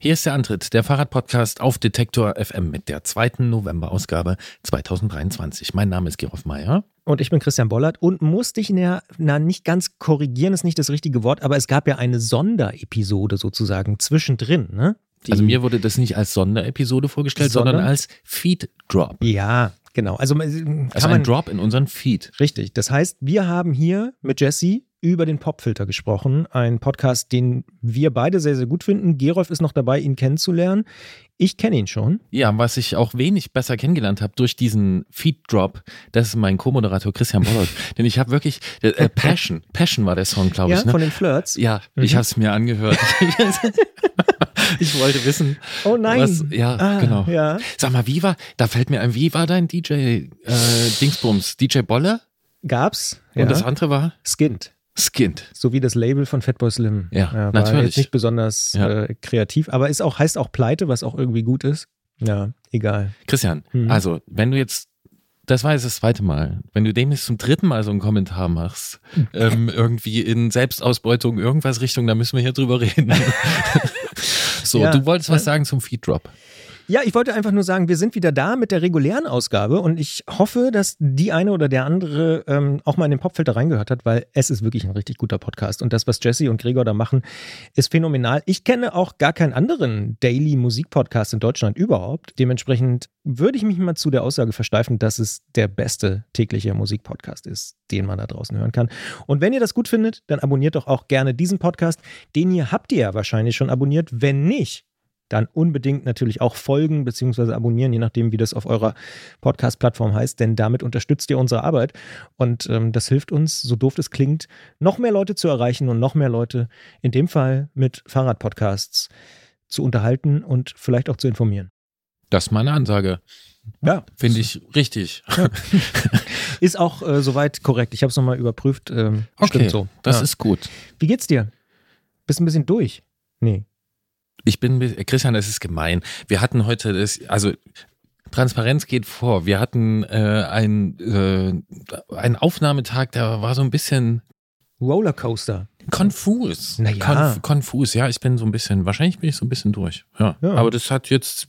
Hier ist der Antritt, der Fahrradpodcast auf Detektor FM mit der zweiten November-Ausgabe 2023. Mein Name ist Gerolf Meyer. Und ich bin Christian Bollert und muss dich na, na, nicht ganz korrigieren, ist nicht das richtige Wort, aber es gab ja eine Sonderepisode sozusagen zwischendrin, ne? Die also mir wurde das nicht als Sonderepisode vorgestellt, sondern, sondern als Feed Drop. Ja, genau. Also, also ein Drop in unseren Feed. Richtig. Das heißt, wir haben hier mit Jesse über den Popfilter gesprochen. Ein Podcast, den wir beide sehr, sehr gut finden. Gerolf ist noch dabei, ihn kennenzulernen. Ich kenne ihn schon. Ja, was ich auch wenig besser kennengelernt habe durch diesen Feed-Drop, das ist mein Co-Moderator Christian Bollert. Denn ich habe wirklich, äh, Passion, Passion war der Song, glaube ja, ich. Ne? von den Flirts. Ja, mhm. ich habe es mir angehört. ich wollte wissen. Oh nein. Was, ja, ah, genau. Ja. Sag mal, wie war, da fällt mir ein, wie war dein DJ äh, Dingsbums? DJ Bolle? Gab's. Und ja. das andere war? Skint. Skint. So wie das Label von Fatboy Slim. Ja, ja natürlich. Jetzt nicht besonders ja. äh, kreativ, aber ist auch, heißt auch Pleite, was auch irgendwie gut ist. Ja, egal. Christian, hm. also, wenn du jetzt, das war jetzt das zweite Mal, wenn du demnächst zum dritten Mal so einen Kommentar machst, ähm, irgendwie in Selbstausbeutung, irgendwas Richtung, da müssen wir hier drüber reden. so, ja. du wolltest was sagen zum Feed Drop. Ja, ich wollte einfach nur sagen, wir sind wieder da mit der regulären Ausgabe und ich hoffe, dass die eine oder der andere ähm, auch mal in den Popfilter reingehört hat, weil es ist wirklich ein richtig guter Podcast und das, was Jesse und Gregor da machen, ist phänomenal. Ich kenne auch gar keinen anderen Daily Musik Podcast in Deutschland überhaupt. Dementsprechend würde ich mich mal zu der Aussage versteifen, dass es der beste tägliche Musikpodcast ist, den man da draußen hören kann. Und wenn ihr das gut findet, dann abonniert doch auch gerne diesen Podcast. Den hier habt ihr ja wahrscheinlich schon abonniert. Wenn nicht, dann unbedingt natürlich auch folgen bzw. abonnieren, je nachdem, wie das auf eurer Podcast-Plattform heißt, denn damit unterstützt ihr unsere Arbeit und ähm, das hilft uns, so doof es klingt, noch mehr Leute zu erreichen und noch mehr Leute, in dem Fall mit Fahrradpodcasts, zu unterhalten und vielleicht auch zu informieren. Das ist meine Ansage. Ja. Finde ich richtig. Ja. ist auch äh, soweit korrekt. Ich habe es nochmal überprüft. Ähm, okay, stimmt so. Das ja. ist gut. Wie geht's dir? Bist ein bisschen durch? Nee. Ich bin, Christian, das ist gemein. Wir hatten heute das, also Transparenz geht vor. Wir hatten äh, ein, äh, einen Aufnahmetag, der war so ein bisschen Rollercoaster. Konfus. Naja. Konf konfus, ja, ich bin so ein bisschen, wahrscheinlich bin ich so ein bisschen durch. Ja. ja. Aber das hat jetzt,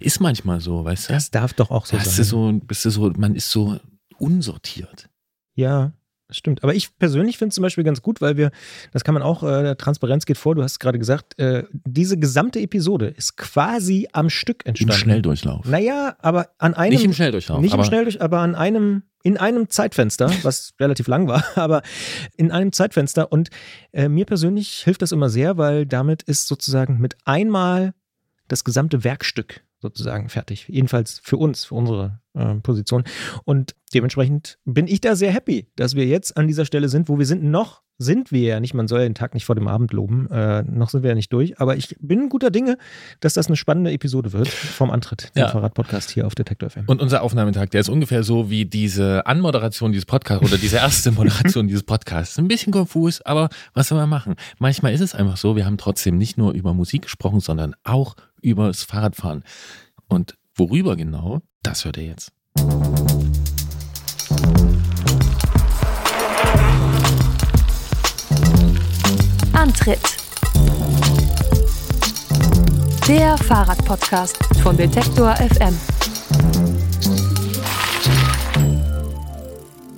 ist manchmal so, weißt du? Das darf doch auch so das sein. Ist so, bist du so, man ist so unsortiert. Ja, stimmt. Aber ich persönlich finde es zum Beispiel ganz gut, weil wir, das kann man auch, äh, Transparenz geht vor, du hast es gerade gesagt, äh, diese gesamte Episode ist quasi am Stück entstanden. Im Schnelldurchlauf. Naja, aber an einem. Nicht im Schnelldurchlauf. Nicht im Schnelldurchlauf, aber an einem, in einem Zeitfenster, was relativ lang war, aber in einem Zeitfenster. Und äh, mir persönlich hilft das immer sehr, weil damit ist sozusagen mit einmal das gesamte Werkstück sozusagen fertig. Jedenfalls für uns, für unsere äh, Position. Und dementsprechend bin ich da sehr happy, dass wir jetzt an dieser Stelle sind, wo wir sind. Noch sind wir ja nicht, man soll ja den Tag nicht vor dem Abend loben, äh, noch sind wir ja nicht durch, aber ich bin guter Dinge, dass das eine spannende Episode wird vom Antritt, dem ja. Fahrrad-Podcast hier auf Detektor FM. Und unser Aufnahmetag, der ist ungefähr so wie diese Anmoderation dieses Podcasts oder diese erste Moderation dieses Podcasts. Ein bisschen konfus, aber was soll man machen? Manchmal ist es einfach so, wir haben trotzdem nicht nur über Musik gesprochen, sondern auch über das Fahrradfahren. Und worüber genau, das hört ihr jetzt. Antritt. Der Fahrradpodcast von Detektor FM.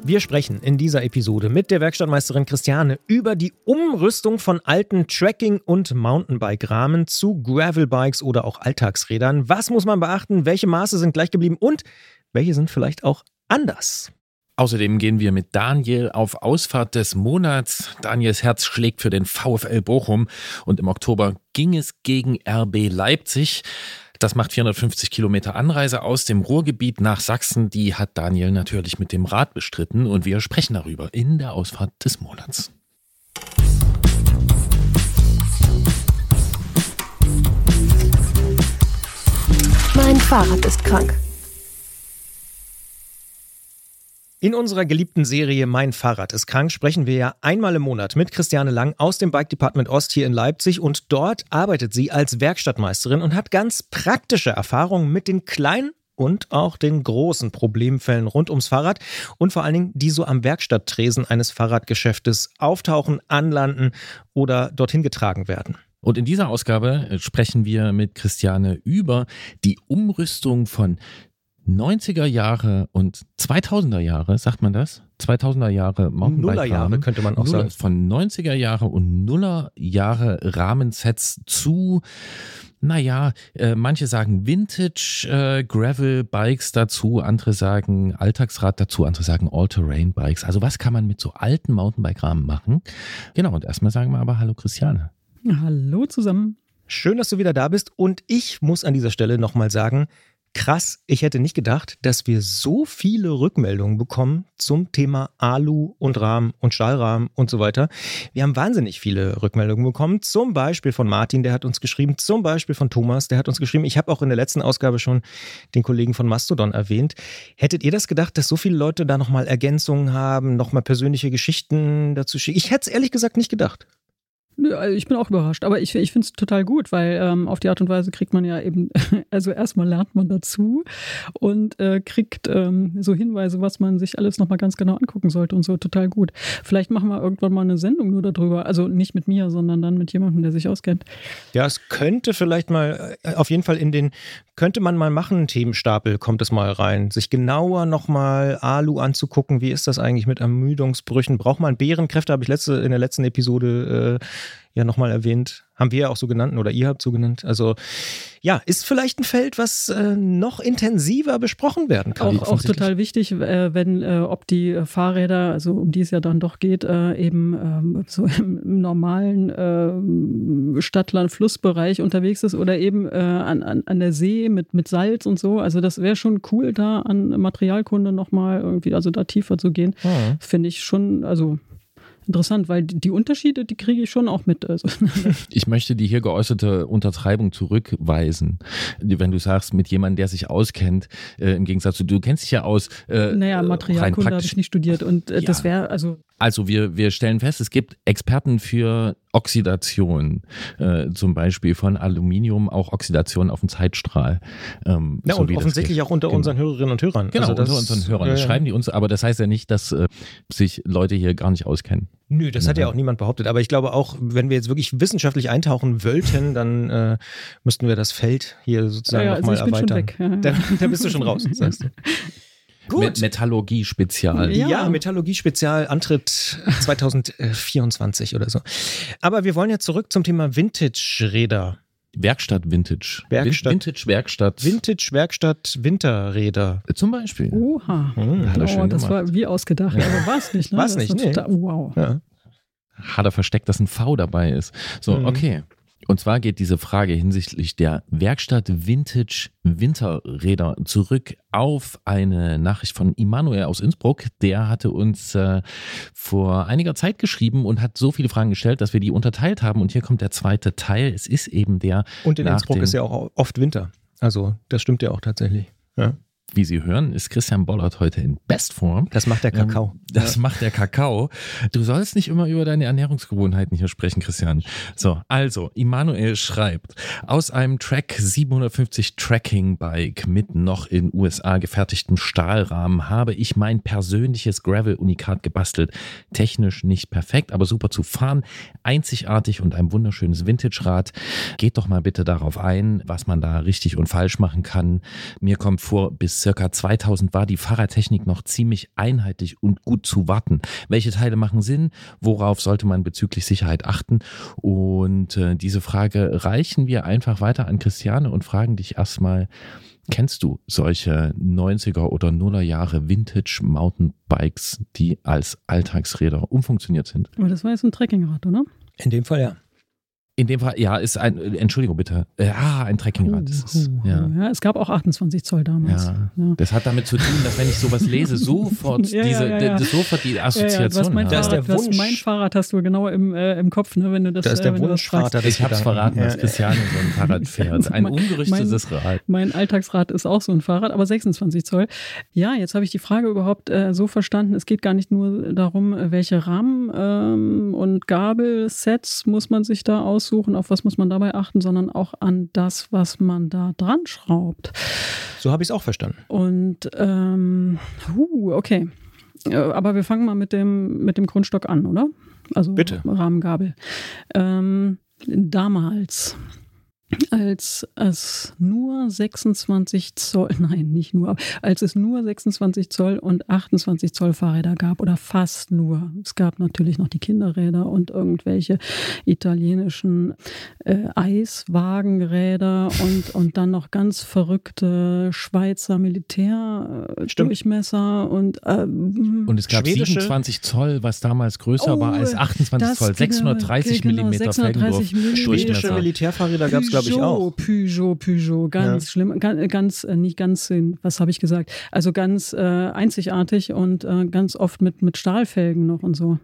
Wir sprechen in dieser Episode mit der Werkstattmeisterin Christiane über die Umrüstung von alten Trekking- und Mountainbike-Rahmen zu Gravelbikes oder auch Alltagsrädern. Was muss man beachten? Welche Maße sind gleich geblieben und welche sind vielleicht auch anders? Außerdem gehen wir mit Daniel auf Ausfahrt des Monats. Daniels Herz schlägt für den VfL Bochum und im Oktober ging es gegen RB Leipzig. Das macht 450 Kilometer Anreise aus dem Ruhrgebiet nach Sachsen. Die hat Daniel natürlich mit dem Rad bestritten und wir sprechen darüber in der Ausfahrt des Monats. Mein Fahrrad ist krank. In unserer geliebten Serie Mein Fahrrad ist krank sprechen wir ja einmal im Monat mit Christiane Lang aus dem Bike Department Ost hier in Leipzig und dort arbeitet sie als Werkstattmeisterin und hat ganz praktische Erfahrungen mit den kleinen und auch den großen Problemfällen rund ums Fahrrad und vor allen Dingen, die so am Werkstatttresen eines Fahrradgeschäftes auftauchen, anlanden oder dorthin getragen werden. Und in dieser Ausgabe äh, sprechen wir mit Christiane über die Umrüstung von 90er Jahre und 2000er Jahre, sagt man das? 2000er Jahre Nullerjahre könnte man auch Nuller, sagen. Von 90er Jahre und Nuller Jahre Rahmensets zu, naja, äh, manche sagen Vintage äh, Gravel Bikes dazu, andere sagen Alltagsrad dazu, andere sagen All-Terrain Bikes. Also was kann man mit so alten Mountainbike-Rahmen machen? Genau, und erstmal sagen wir aber Hallo Christiane. Hallo zusammen. Schön, dass du wieder da bist. Und ich muss an dieser Stelle nochmal sagen, krass, ich hätte nicht gedacht, dass wir so viele Rückmeldungen bekommen zum Thema Alu und Rahmen und Stahlrahmen und so weiter. Wir haben wahnsinnig viele Rückmeldungen bekommen. Zum Beispiel von Martin, der hat uns geschrieben. Zum Beispiel von Thomas, der hat uns geschrieben. Ich habe auch in der letzten Ausgabe schon den Kollegen von Mastodon erwähnt. Hättet ihr das gedacht, dass so viele Leute da nochmal Ergänzungen haben, nochmal persönliche Geschichten dazu schicken? Ich hätte es ehrlich gesagt nicht gedacht. Also Ich bin auch überrascht, aber ich, ich finde es total gut, weil ähm, auf die Art und Weise kriegt man ja eben, also erstmal lernt man dazu und äh, kriegt ähm, so Hinweise, was man sich alles nochmal ganz genau angucken sollte und so total gut. Vielleicht machen wir irgendwann mal eine Sendung nur darüber, also nicht mit mir, sondern dann mit jemandem, der sich auskennt. Ja, es könnte vielleicht mal, äh, auf jeden Fall in den, könnte man mal machen, Themenstapel kommt es mal rein. Sich genauer nochmal Alu anzugucken, wie ist das eigentlich mit Ermüdungsbrüchen? Braucht man Bärenkräfte, habe ich letzte, in der letzten Episode äh, ja nochmal erwähnt. Haben wir ja auch so genannt oder ihr habt so genannt. Also ja, ist vielleicht ein Feld, was äh, noch intensiver besprochen werden kann. Auch, auch total wichtig, äh, wenn, äh, ob die äh, Fahrräder, also um die es ja dann doch geht, äh, eben ähm, so im, im normalen äh, Stadt-Land-Flussbereich unterwegs ist oder eben äh, an, an, an der See mit, mit Salz und so. Also das wäre schon cool, da an Materialkunde nochmal irgendwie, also da tiefer zu gehen. Hm. Finde ich schon, also interessant, weil die, Unterschiede, die kriege ich schon auch mit. Also, Ich möchte die hier geäußerte Untertreibung zurückweisen. Wenn du sagst, mit jemandem, der sich auskennt, äh, im Gegensatz zu, du kennst dich ja aus. Äh, naja, Materialkunde habe ich nicht studiert und äh, Ja. das wäre, also Also wir, wir stellen fest, es gibt Experten für Oxidation, äh, zum Beispiel von Aluminium, auch Oxidation auf dem Zeitstrahl. Ähm, Ja, so und offensichtlich auch unter Genau. unseren Hörerinnen und Hörern. Genau, Also das- unter unseren Hörern. Das Ja, ja. schreiben die uns, aber das heißt ja nicht, dass äh, sich Leute hier gar nicht auskennen. Nö, das hat ja auch niemand behauptet. Aber ich glaube auch, wenn wir jetzt wirklich wissenschaftlich eintauchen wollten, dann äh, müssten wir das Feld hier sozusagen Ja, ja, also nochmal ich bin schon erweitern. weg. Ja, ja. Da, da bist du schon raus, sagst du. Met Metallurgie-Spezial. Ja. Ja, Metallurgie-Spezial Antritt 2024 oder so. Aber wir wollen ja zurück zum Thema Vintage-Räder. Werkstatt Vintage. Werkstatt. Vin- Vintage-Werkstatt. Vintage-Werkstatt Winterräder. Zum Beispiel. Oha. Hm, Hat er Oh, schön das gemacht. war wie ausgedacht, aber war es nicht, ne? War's Das nicht, war nee. total- wow. Ja. Hat er versteckt, dass ein V dabei ist. So, Mhm. okay. Und zwar geht diese Frage hinsichtlich der Werkstatt Vintage Winterräder zurück auf eine Nachricht von Immanuel aus Innsbruck. Der hatte uns äh, vor einiger Zeit geschrieben und hat so viele Fragen gestellt, dass wir die unterteilt haben. Und hier kommt der zweite Teil. Es ist eben der, Und in Innsbruck ist ja auch oft Winter. Also das stimmt ja auch tatsächlich. Ja. Wie Sie hören, ist Christian Bollert heute in Bestform. Das macht der Kakao. Ähm, Das macht der Kakao. Du sollst nicht immer über deine Ernährungsgewohnheiten hier sprechen, Christian. So, also, Immanuel schreibt, aus einem Track 750 Tracking Bike mit noch in USA gefertigtem Stahlrahmen habe ich mein persönliches Gravel-Unikat gebastelt. Technisch nicht perfekt, aber super zu fahren. Einzigartig und ein wunderschönes Vintage-Rad. Geht doch mal bitte darauf ein, was man da richtig und falsch machen kann. Mir kommt vor, bis circa 2000 war die Fahrradtechnik noch ziemlich einheitlich und gut zu warten. Welche Teile machen Sinn? Worauf sollte man bezüglich Sicherheit achten? Und äh, diese Frage reichen wir einfach weiter an Christiane und fragen dich erstmal, kennst du solche 90er oder 0er Jahre Vintage Mountainbikes, die als Alltagsräder umfunktioniert sind? Aber das war jetzt ein Trekkingrad, oder? In dem Fall ja. In dem Fall, ja, ist ein, äh, Entschuldigung bitte, äh, ah, ein Trekkingrad ist es. Ja. ja, es gab auch 28 Zoll damals. Ja. Ja. Das hat damit zu tun, dass wenn ich sowas lese, sofort Ja, ja, diese, ja, ja. sofort die Ja, ja, Assoziation mein, habe. Das ist der Fahrrad, Wunsch. mein Fahrrad hast du genau im, äh, im Kopf, ne, wenn du das, Das ist äh, der fragst. Wunschvater Ich hab's verraten, dass Ja. Christiane so ein Fahrrad fährt. Ein Mein- ungerichtetes Rad. Mein Alltagsrad ist auch so ein Fahrrad, aber 26 Zoll. Ja, jetzt habe ich die Frage überhaupt äh, so verstanden. Es geht gar nicht nur darum, äh, welche Rahmen ähm, und Gabelsets muss man sich da aussuchen, auf was muss man dabei achten, sondern auch an das, was man da dran schraubt. So habe ich es auch verstanden. Und ähm, huh, okay. Äh, Aber wir fangen mal mit dem, mit dem Grundstock an, oder? Also Bitte. Rahmengabel. Ähm, Damals als es nur 26 Zoll, nein, nicht nur, als es nur 26 Zoll und 28 Zoll Fahrräder gab oder fast nur. Es gab natürlich noch die Kinderräder und irgendwelche italienischen äh, Eiswagenräder und, und dann noch ganz verrückte Schweizer Militärdurchmesser und äh, und es gab 27 Zoll, was damals größer oh, war als 28 Zoll, 630 genau, Millimeter 630 Schwedische Militärfahrräder gab es glaube ich, auch. Peugeot, Peugeot, ganz ja. schlimm, ganz, ganz äh, nicht ganz, was habe ich gesagt? Also ganz äh, einzigartig und äh, ganz oft mit, mit Stahlfelgen noch und so.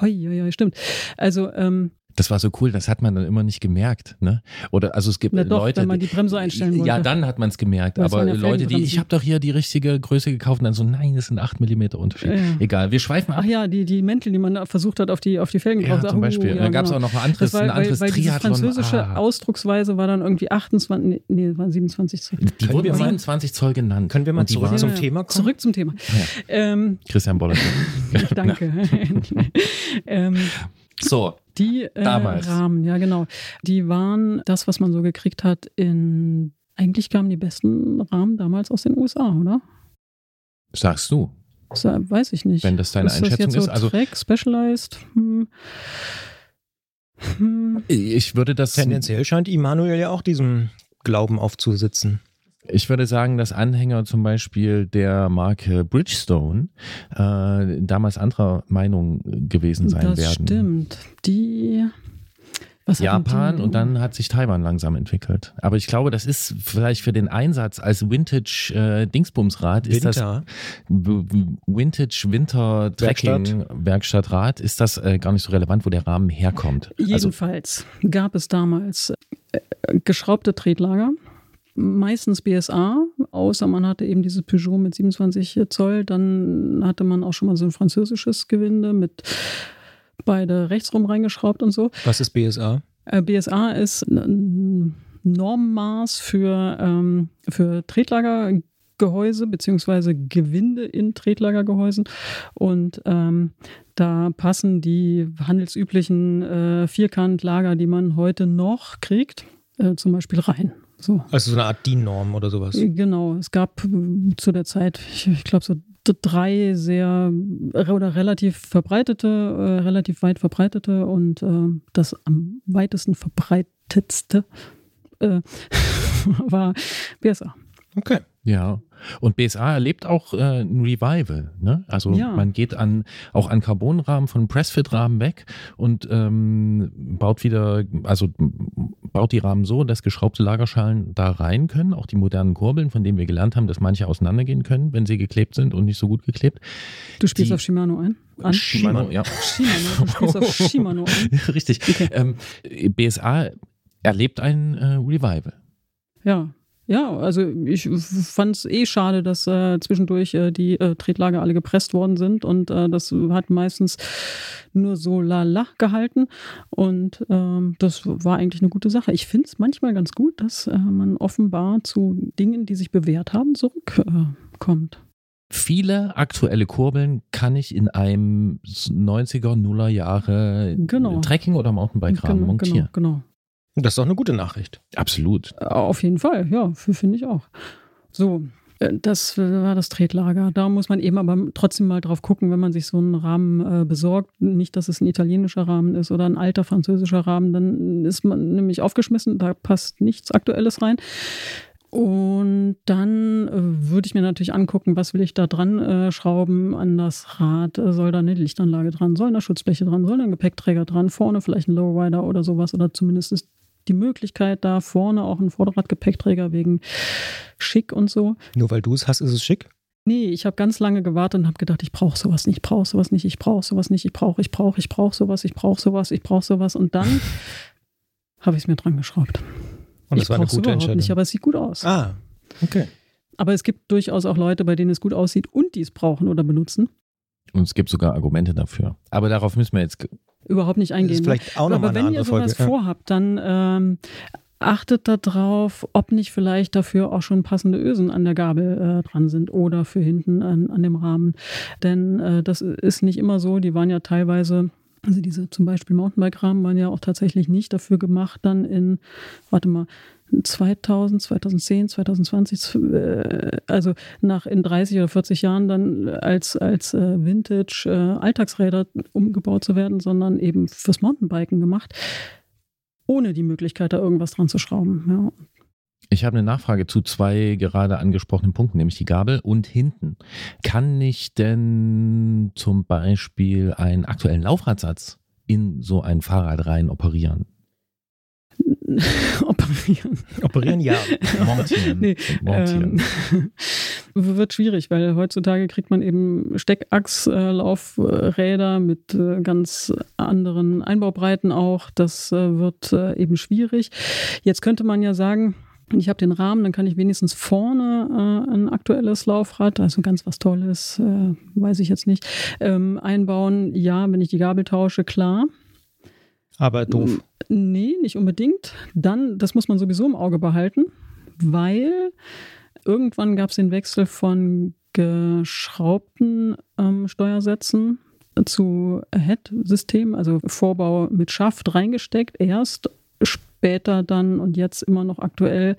Hoi, hoi, hoi, stimmt. Also ähm, das war so cool, das hat man dann immer nicht gemerkt. Ne? Oder also es gibt Na doch, Leute, wenn man die Bremse einstellen wollte. Ja, dann hat man es gemerkt. Weil aber Leute, die, ich habe doch hier die richtige Größe gekauft und dann so, nein, das sind 8 mm Unterschied. Ja. Egal, wir schweifen ab. Ach ja, die, die Mäntel, die man versucht hat, auf die, auf die Felgen ja, drauf. zum Beispiel. Oh, ja, dann gab es genau. auch noch ein anderes, war, ein anderes weil, weil Triathlon. Die französische ah. Ausdrucksweise war dann irgendwie 28, nee, waren 27 Zoll. Die wurden 27 Zoll genannt. Können wir mal zurück waren, zum Thema kommen? Zurück zum Thema. Ähm, Christian Boller. danke. ähm, so, die äh, Rahmen, ja genau. Die waren das, was man so gekriegt hat in. Eigentlich kamen die besten Rahmen damals aus den USA, oder? Sagst du? Das weiß ich nicht. Wenn das deine ist Einschätzung das jetzt so ist. Also Track, Specialized. Hm. Hm. ich würde das. Tendenziell scheint Immanuel ja auch diesem Glauben aufzusitzen. Ich würde sagen, dass Anhänger zum Beispiel der Marke Bridgestone äh, damals anderer Meinung gewesen sein das werden. Stimmt. Die. Was Japan die? und dann hat sich Taiwan langsam entwickelt. Aber ich glaube, das ist vielleicht für den Einsatz als Vintage äh, Dingsbumsrad ist das Vintage Winter Trekking Werkstattrad ist das äh, gar nicht so relevant, wo der Rahmen herkommt. Also Jedenfalls gab es damals äh, geschraubte Tretlager meistens BSA, außer man hatte eben dieses Peugeot mit 27 Zoll. Dann hatte man auch schon mal so ein französisches Gewinde mit beide rechtsrum reingeschraubt und so. Was ist BSA? Äh, BSA ist ein Normmaß für, ähm, für Tretlagergehäuse beziehungsweise Gewinde in Tretlagergehäusen. Und ähm, da passen die handelsüblichen äh, Vierkantlager, die man heute noch kriegt, äh, zum Beispiel rein. So. Also so eine Art DIN-Norm oder sowas. Genau, es gab äh, zu der Zeit, ich, ich glaube, so drei sehr oder relativ verbreitete, äh, relativ weit verbreitete und äh, das am weitesten verbreitetste äh, war BSA. Okay. Ja, und BSA erlebt auch äh, ein Revival. Ne? Also Ja. man geht an auch an Carbonrahmen von Pressfit-Rahmen weg und ähm, baut wieder, also baut die Rahmen so, dass geschraubte Lagerschalen da rein können. Auch die modernen Kurbeln, von denen wir gelernt haben, dass manche auseinandergehen können, wenn sie geklebt sind und nicht so gut geklebt. Du spielst Die- auf Shimano ein? An? Shimano, ja. Shimano, du spielst auf Shimano ein. Richtig. Ähm, BSA erlebt ein äh, Revival. Ja. Ja, also ich fand es eh schade, dass äh, zwischendurch äh, die äh, Tretlager alle gepresst worden sind und äh, das hat meistens nur so lala gehalten und ähm, das war eigentlich eine gute Sache. Ich finde es manchmal ganz gut, dass äh, man offenbar zu Dingen, die sich bewährt haben, zurückkommt. Äh. Viele aktuelle Kurbeln kann ich in einem 90er, Nuller Jahre Genau. Trekking- oder Mountainbike-Rahmen genau, montieren. genau, genau. Das ist doch eine gute Nachricht. Absolut. Auf jeden Fall, ja, finde ich auch. So, äh, das war das Tretlager. Da muss man eben aber trotzdem mal drauf gucken, wenn man sich so einen Rahmen äh, besorgt. Nicht, dass es ein italienischer Rahmen ist oder ein alter französischer Rahmen, dann ist man nämlich aufgeschmissen, da passt nichts Aktuelles rein. Und dann äh, würde ich mir natürlich angucken, was will ich da dran äh, schrauben an das Rad. Äh, soll da eine Lichtanlage dran, soll da Schutzbleche dran, soll da ein Gepäckträger dran, vorne vielleicht ein Lowrider oder sowas oder zumindest ist die Möglichkeit da vorne auch ein Vorderradgepäckträger wegen schick und so. Nur weil du es hast, ist es schick. Nee, ich habe ganz lange gewartet und habe gedacht, ich brauche sowas nicht, ich brauche sowas nicht, ich brauche sowas nicht, ich brauche, ich brauche, ich brauche sowas, ich brauche sowas, ich brauche sowas und dann habe ich es mir dran geschraubt. Und ich das war eine gute überhaupt Entscheidung. nicht, aber es sieht gut aus. ah, okay. Aber es gibt durchaus auch Leute, bei denen es gut aussieht und die es brauchen oder benutzen. Und es gibt sogar Argumente dafür. Aber darauf müssen wir jetzt. Überhaupt nicht Das eingehen. ist vielleicht auch nochmal Aber wenn ihr Folge. sowas Ja. vorhabt, dann ähm, achtet darauf, ob nicht vielleicht dafür auch schon passende Ösen an der Gabel äh, dran sind oder für hinten an, an dem Rahmen. Denn äh, das ist nicht immer so. Die waren ja teilweise Also diese zum Beispiel Mountainbike-Rahmen waren ja auch tatsächlich nicht dafür gemacht, dann in, warte mal, 2000, 2010, 2020, äh, also nach in 30 oder 40 Jahren dann als, als äh, Vintage äh, Alltagsräder umgebaut zu werden, sondern eben fürs Mountainbiken gemacht, ohne die Möglichkeit, da irgendwas dran zu schrauben. Ja. Ich habe eine Nachfrage zu zwei gerade angesprochenen Punkten, nämlich die Gabel und hinten. Kann ich denn zum Beispiel einen aktuellen Laufradsatz in so ein Fahrrad rein operieren? Operieren. Operieren ja. Montieren. Nee, Montieren. Ähm, wird schwierig, weil heutzutage kriegt man eben Steckachslaufräder mit äh, ganz anderen Einbaubreiten auch. Das äh, wird äh, eben schwierig. Jetzt könnte man ja sagen, ich habe den Rahmen, dann kann ich wenigstens vorne äh, ein aktuelles Laufrad, also ganz was Tolles, äh, weiß ich jetzt nicht, ähm, einbauen. Ja, wenn ich die Gabel tausche, klar. Aber doof. Nee, nicht unbedingt. Dann, das muss man sowieso im Auge behalten, weil irgendwann gab es den Wechsel von geschraubten ähm, Steuersätzen zu Head-System, also Vorbau mit Schaft reingesteckt, erst später dann und jetzt immer noch aktuell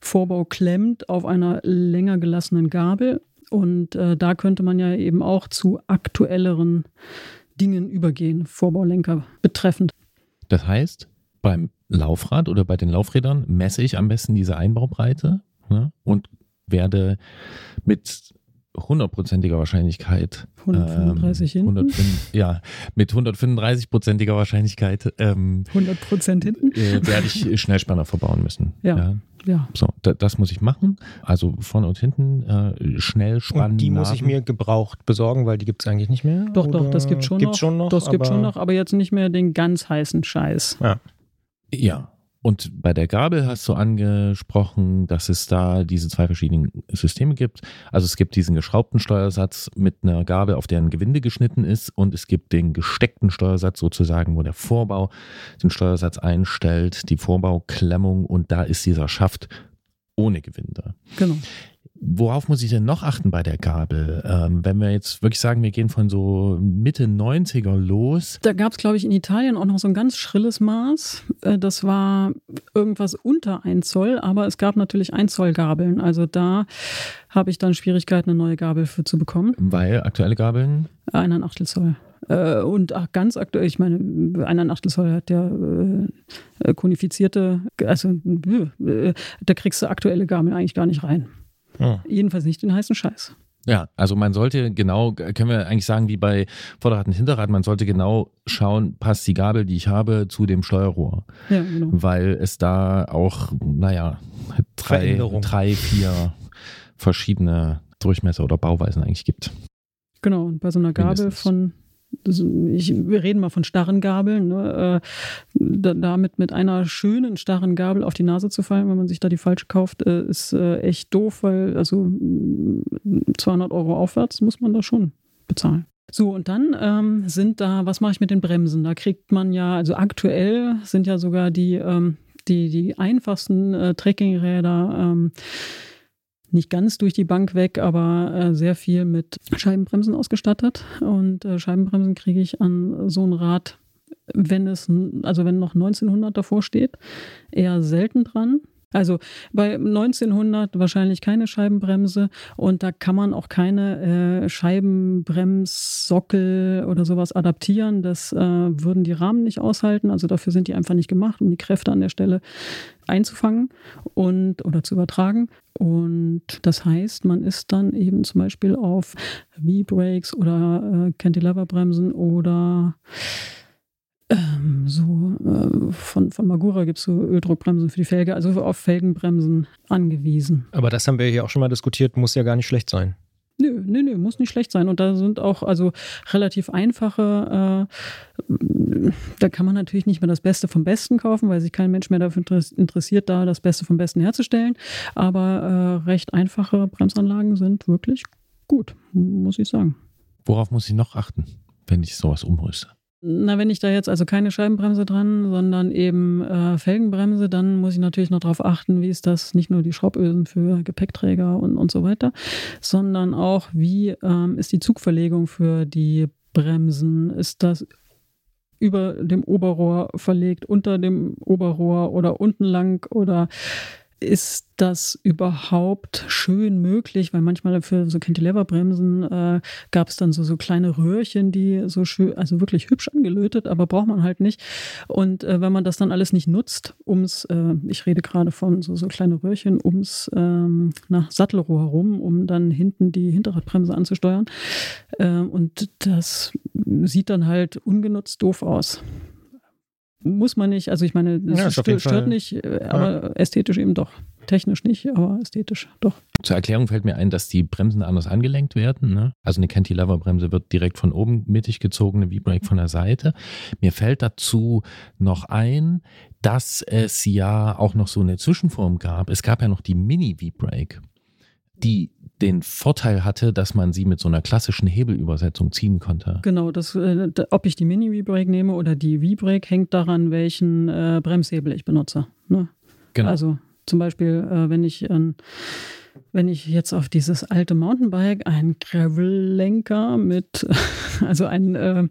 Vorbau klemmt auf einer länger gelassenen Gabel. Und äh, da könnte man ja eben auch zu aktuelleren Dingen übergehen, Vorbaulenker betreffend. Das heißt, beim Laufrad oder bei den Laufrädern messe ich am besten diese Einbaubreite ne, und werde mit hundertprozentiger Wahrscheinlichkeit 135 ähm, hinten. 105 ja, mit 135-prozentiger Wahrscheinlichkeit ähm, 100 Prozent hinten. äh, werde ich Schnellspanner verbauen müssen. Ja. Ja. So, da, das muss ich machen. Also vorne und hinten äh, schnell spannen. Und die muss ich mir gebraucht besorgen, weil die gibt es eigentlich nicht mehr? Doch, doch, das gibt schon gibt's noch. schon noch. Das gibt schon noch, aber jetzt nicht mehr den ganz heißen Scheiß. Ja. Und bei der Gabel hast du angesprochen, dass es da diese zwei verschiedenen Systeme gibt. Also es gibt diesen geschraubten Steuersatz mit einer Gabel, auf der ein Gewinde geschnitten ist und es gibt den gesteckten Steuersatz sozusagen, wo der Vorbau den Steuersatz einstellt, die Vorbauklemmung und da ist dieser Schaft ohne Gewinde. Genau. Worauf muss ich denn noch achten bei der Gabel? Ähm, wenn wir jetzt wirklich sagen, wir gehen von so Mitte 90er los. Da gab es, glaube ich, in Italien auch noch so ein ganz schrilles Maß. Äh, Das war irgendwas unter 1 Zoll, aber es gab natürlich 1 Zoll Gabeln. Also da habe ich dann Schwierigkeiten, eine neue Gabel für zu bekommen. Weil aktuelle Gabeln Einer Achtel Zoll. Äh, Und ach, ganz aktuell, ich meine, einer Achtel Zoll hat ja äh, konifizierte, also äh, da kriegst du aktuelle Gabeln eigentlich gar nicht rein. Hm. Jedenfalls nicht den heißen Scheiß. Ja, also man sollte genau, können wir eigentlich sagen, wie bei Vorderrad und Hinterrad, man sollte genau schauen, passt die Gabel, die ich habe, zu dem Steuerrohr. Ja, genau. Weil es da auch, naja, drei, drei vier verschiedene Durchmesser oder Bauweisen eigentlich gibt. Genau, und bei so einer Gabel Mindestens. von, das- ich, wir reden mal von starren Gabeln, ne, äh, da, damit mit einer schönen starren Gabel auf die Nase zu fallen, wenn man sich da die falsche kauft, äh, ist äh, echt doof, weil also mm, 200 Euro aufwärts muss man da schon bezahlen. So, und dann ähm, sind da, was mache ich mit den Bremsen? Da kriegt man ja, also aktuell sind ja sogar die, ähm, die, die einfachsten äh, Trekkingräder ähm, nicht ganz durch die Bank weg, aber äh, sehr viel mit Scheibenbremsen ausgestattet. Und äh, Scheibenbremsen kriege ich an so ein Rad, wenn es, also wenn noch 1900 davor steht, eher selten dran. Also bei 1900 wahrscheinlich keine Scheibenbremse und da kann man auch keine äh, Scheibenbremssockel oder sowas adaptieren. Das äh, würden die Rahmen nicht aushalten. Also dafür sind die einfach nicht gemacht, um die Kräfte an der Stelle einzufangen und oder zu übertragen. Und das heißt, man ist dann eben zum Beispiel auf V-Brakes oder äh, Cantilever-Bremsen oder ähm, so äh, von, von Magura gibt es so Öldruckbremsen für die Felge, also auf Felgenbremsen angewiesen. Aber das haben wir hier auch schon mal diskutiert, muss ja gar nicht schlecht sein. Nö, nö, nö, muss nicht schlecht sein. Und da sind auch also relativ einfache, äh, da kann man natürlich nicht mehr das Beste vom Besten kaufen, weil sich kein Mensch mehr dafür interess- interessiert, da das Beste vom Besten herzustellen. Aber äh, recht einfache Bremsanlagen sind wirklich gut, muss ich sagen. Worauf muss ich noch achten, wenn ich sowas umrüste? Na, wenn ich da jetzt also keine Scheibenbremse dran, sondern eben äh, Felgenbremse, dann muss ich natürlich noch darauf achten, wie ist das nicht nur die Schraubösen für Gepäckträger und, und so weiter, sondern auch, wie ähm, ist die Zugverlegung für die Bremsen? Ist das über dem Oberrohr verlegt, unter dem Oberrohr oder unten lang oder ist das überhaupt schön möglich? Weil manchmal für so Cantilever-Bremsen äh, gab es dann so, so kleine Röhrchen, die so schön, also wirklich hübsch angelötet, aber braucht man halt nicht. Und äh, wenn man das dann alles nicht nutzt, ums, äh, ich rede gerade von so, so kleine Röhrchen ums ähm, nach Sattelrohr herum, um dann hinten die Hinterradbremse anzusteuern. Äh, und das sieht dann halt ungenutzt doof aus muss man nicht. Also ich meine, das Ja, stört, stört nicht, äh, aber ästhetisch eben doch. Technisch nicht, aber ästhetisch doch. Zur Erklärung fällt mir ein, dass die Bremsen anders angelenkt werden. Ne? Also eine Cantilever-Bremse wird direkt von oben mittig gezogen, eine V-Brake von der Seite. Mir fällt dazu noch ein, dass es ja auch noch so eine Zwischenform gab. Es gab ja noch die Mini-V-Brake, die den Vorteil hatte, dass man sie mit so einer klassischen Hebelübersetzung ziehen konnte. Genau, das, äh, ob ich die Mini-V-Brake nehme oder die V-Brake, hängt daran, welchen äh, Bremshebel ich benutze. Ne? Genau. Also zum Beispiel, äh, wenn ich ähm, wenn ich jetzt auf dieses alte Mountainbike einen Gravel-Lenker mit, also einen, äh,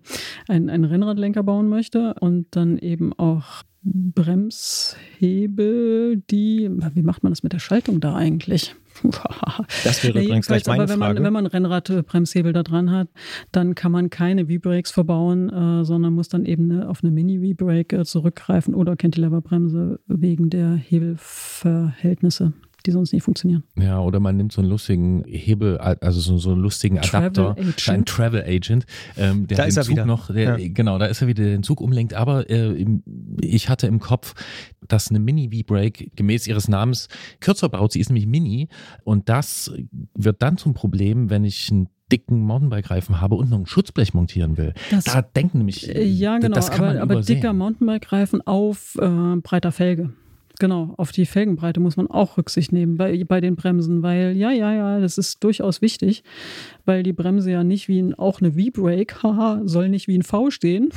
einen, einen Rennradlenker bauen möchte und dann eben auch Bremshebel, die, wie macht man das mit der Schaltung da eigentlich? Das wäre übrigens gleich meine aber wenn man, Frage. wenn man Rennradbremshebel da dran hat, dann kann man keine V-Brakes verbauen, äh, sondern muss dann eben eine, auf eine Mini-V-Brake äh, zurückgreifen oder Cantilever-Bremse wegen der Hebelverhältnisse, die sonst nicht funktionieren. Ja, oder man nimmt so einen lustigen Hebel, also so, so einen lustigen Adapter, Travel Agent. ein Travel Agent, ähm, der Da den ist er Zug wieder. noch, der, genau, da ist er wieder, der den Zug umlenkt. Aber äh, ich hatte im Kopf, dass eine Mini V-Brake gemäß ihres Namens kürzer baut. Sie ist nämlich Mini und das wird dann zum Problem, wenn ich einen dicken Mountainbike-Reifen habe und noch ein Schutzblech montieren will. Das- da denken nämlich, Äh, Ja, genau, das kann aber, man aber übersehen. dicker Mountainbike-Reifen auf äh, breiter Felge. Genau, auf die Felgenbreite muss man auch Rücksicht nehmen bei, bei den Bremsen, weil ja, ja, ja, das ist durchaus wichtig, weil die Bremse ja nicht wie ein, auch eine V-Brake, haha, soll nicht wie ein V stehen.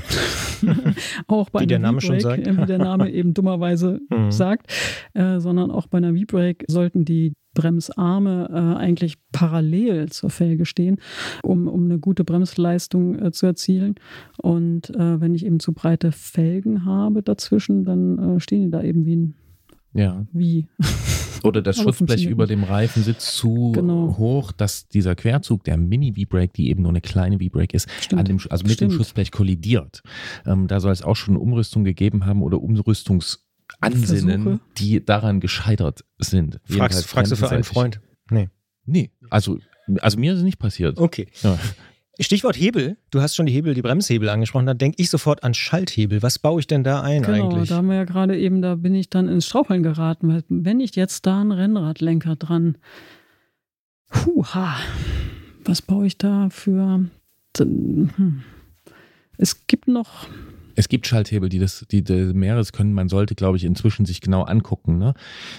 auch bei Wie der Name schon sagt. wie der Name eben dummerweise Mhm. sagt, äh, sondern auch bei einer V-Brake sollten die Bremsarme äh, eigentlich parallel zur Felge stehen, um, um eine gute Bremsleistung äh, zu erzielen. Und äh, wenn ich eben zu breite Felgen habe dazwischen, dann äh, stehen die da eben wie ein ja. wie. Oder das Schutzblech über dem Reifen sitzt zu Genau. hoch, dass dieser Querzug der Mini-V-Brake, die eben nur eine kleine V-Brake ist, Stimmt. an dem, also mit dem Stimmt. Schutzblech kollidiert. Ähm, da soll es auch schon Umrüstung gegeben haben oder Umrüstungsansinnen, Versuche. die daran gescheitert sind. Fragst, fragst du für einen. Freund? Nee. Nee, also, also mir ist es nicht passiert. Okay. Ja. Stichwort Hebel. Du hast schon die Hebel, die Bremshebel angesprochen. Da denke ich sofort an Schalthebel. Was baue ich denn da ein Genau, eigentlich? da haben wir ja gerade eben, da bin ich dann ins Straucheln geraten, weil wenn ich jetzt da einen Rennradlenker dran, huha, was baue ich da für, hm. es gibt noch, Es gibt Schalthebel, die das, die, die mehreres können. Man sollte, glaube ich, inzwischen sich genau angucken. Ne?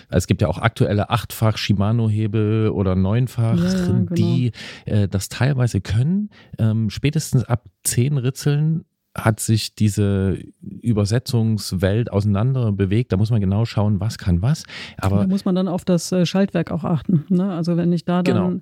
Es gibt ja auch aktuelle achtfach Shimano-Hebel oder neunfach, Ja, ja, genau. die äh, das teilweise können. Ähm, spätestens ab zehn Ritzeln hat sich diese Übersetzungswelt auseinander bewegt. Da muss man genau schauen, was kann was. da Aber muss man dann auf das äh, Schaltwerk auch achten. Ne? Also wenn ich da dann,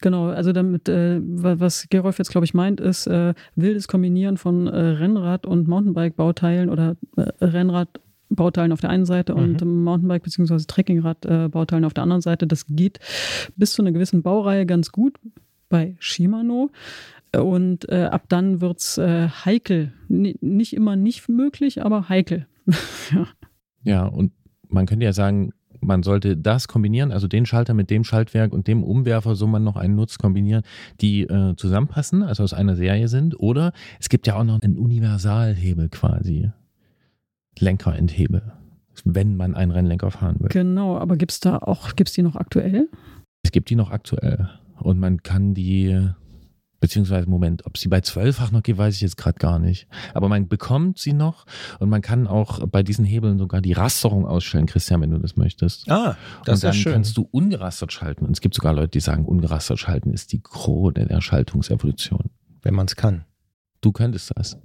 genau, also damit, äh, wa- was Gerolf jetzt, glaube ich, meint, ist äh, wildes Kombinieren von äh, Rennrad- und Mountainbike-Bauteilen oder äh, Rennrad- Bauteilen auf der einen Seite und Mountainbike- bzw. Trekkingrad-Bauteilen auf der anderen Seite. Das geht bis zu einer gewissen Baureihe ganz gut bei Shimano. Und äh, ab dann wird es äh, heikel. N nicht immer nicht möglich, aber heikel. ja. ja, und man könnte ja sagen, man sollte das kombinieren, also den Schalter mit dem Schaltwerk und dem Umwerfer, so man noch einen nutzt, kombinieren, die äh, zusammenpassen, also aus einer Serie sind. Oder es gibt ja auch noch einen Universalhebel quasi. Lenkerenthebel. Wenn man einen Rennlenker fahren will. Genau, aber gibt es da auch, gibt es die noch aktuell? Es gibt die noch aktuell. Und man kann die, beziehungsweise, Moment, ob sie bei zwölffach noch geht, weiß ich jetzt gerade gar nicht. Aber man bekommt sie noch und man kann auch bei diesen Hebeln sogar die Rasterung ausstellen, Christian, wenn du das möchtest. ah, das und ist dann schön. kannst du ungerastert schalten. Und es gibt sogar Leute, die sagen, ungerastert schalten ist die Krone der Schaltungsevolution. wenn man es kann. Du könntest das.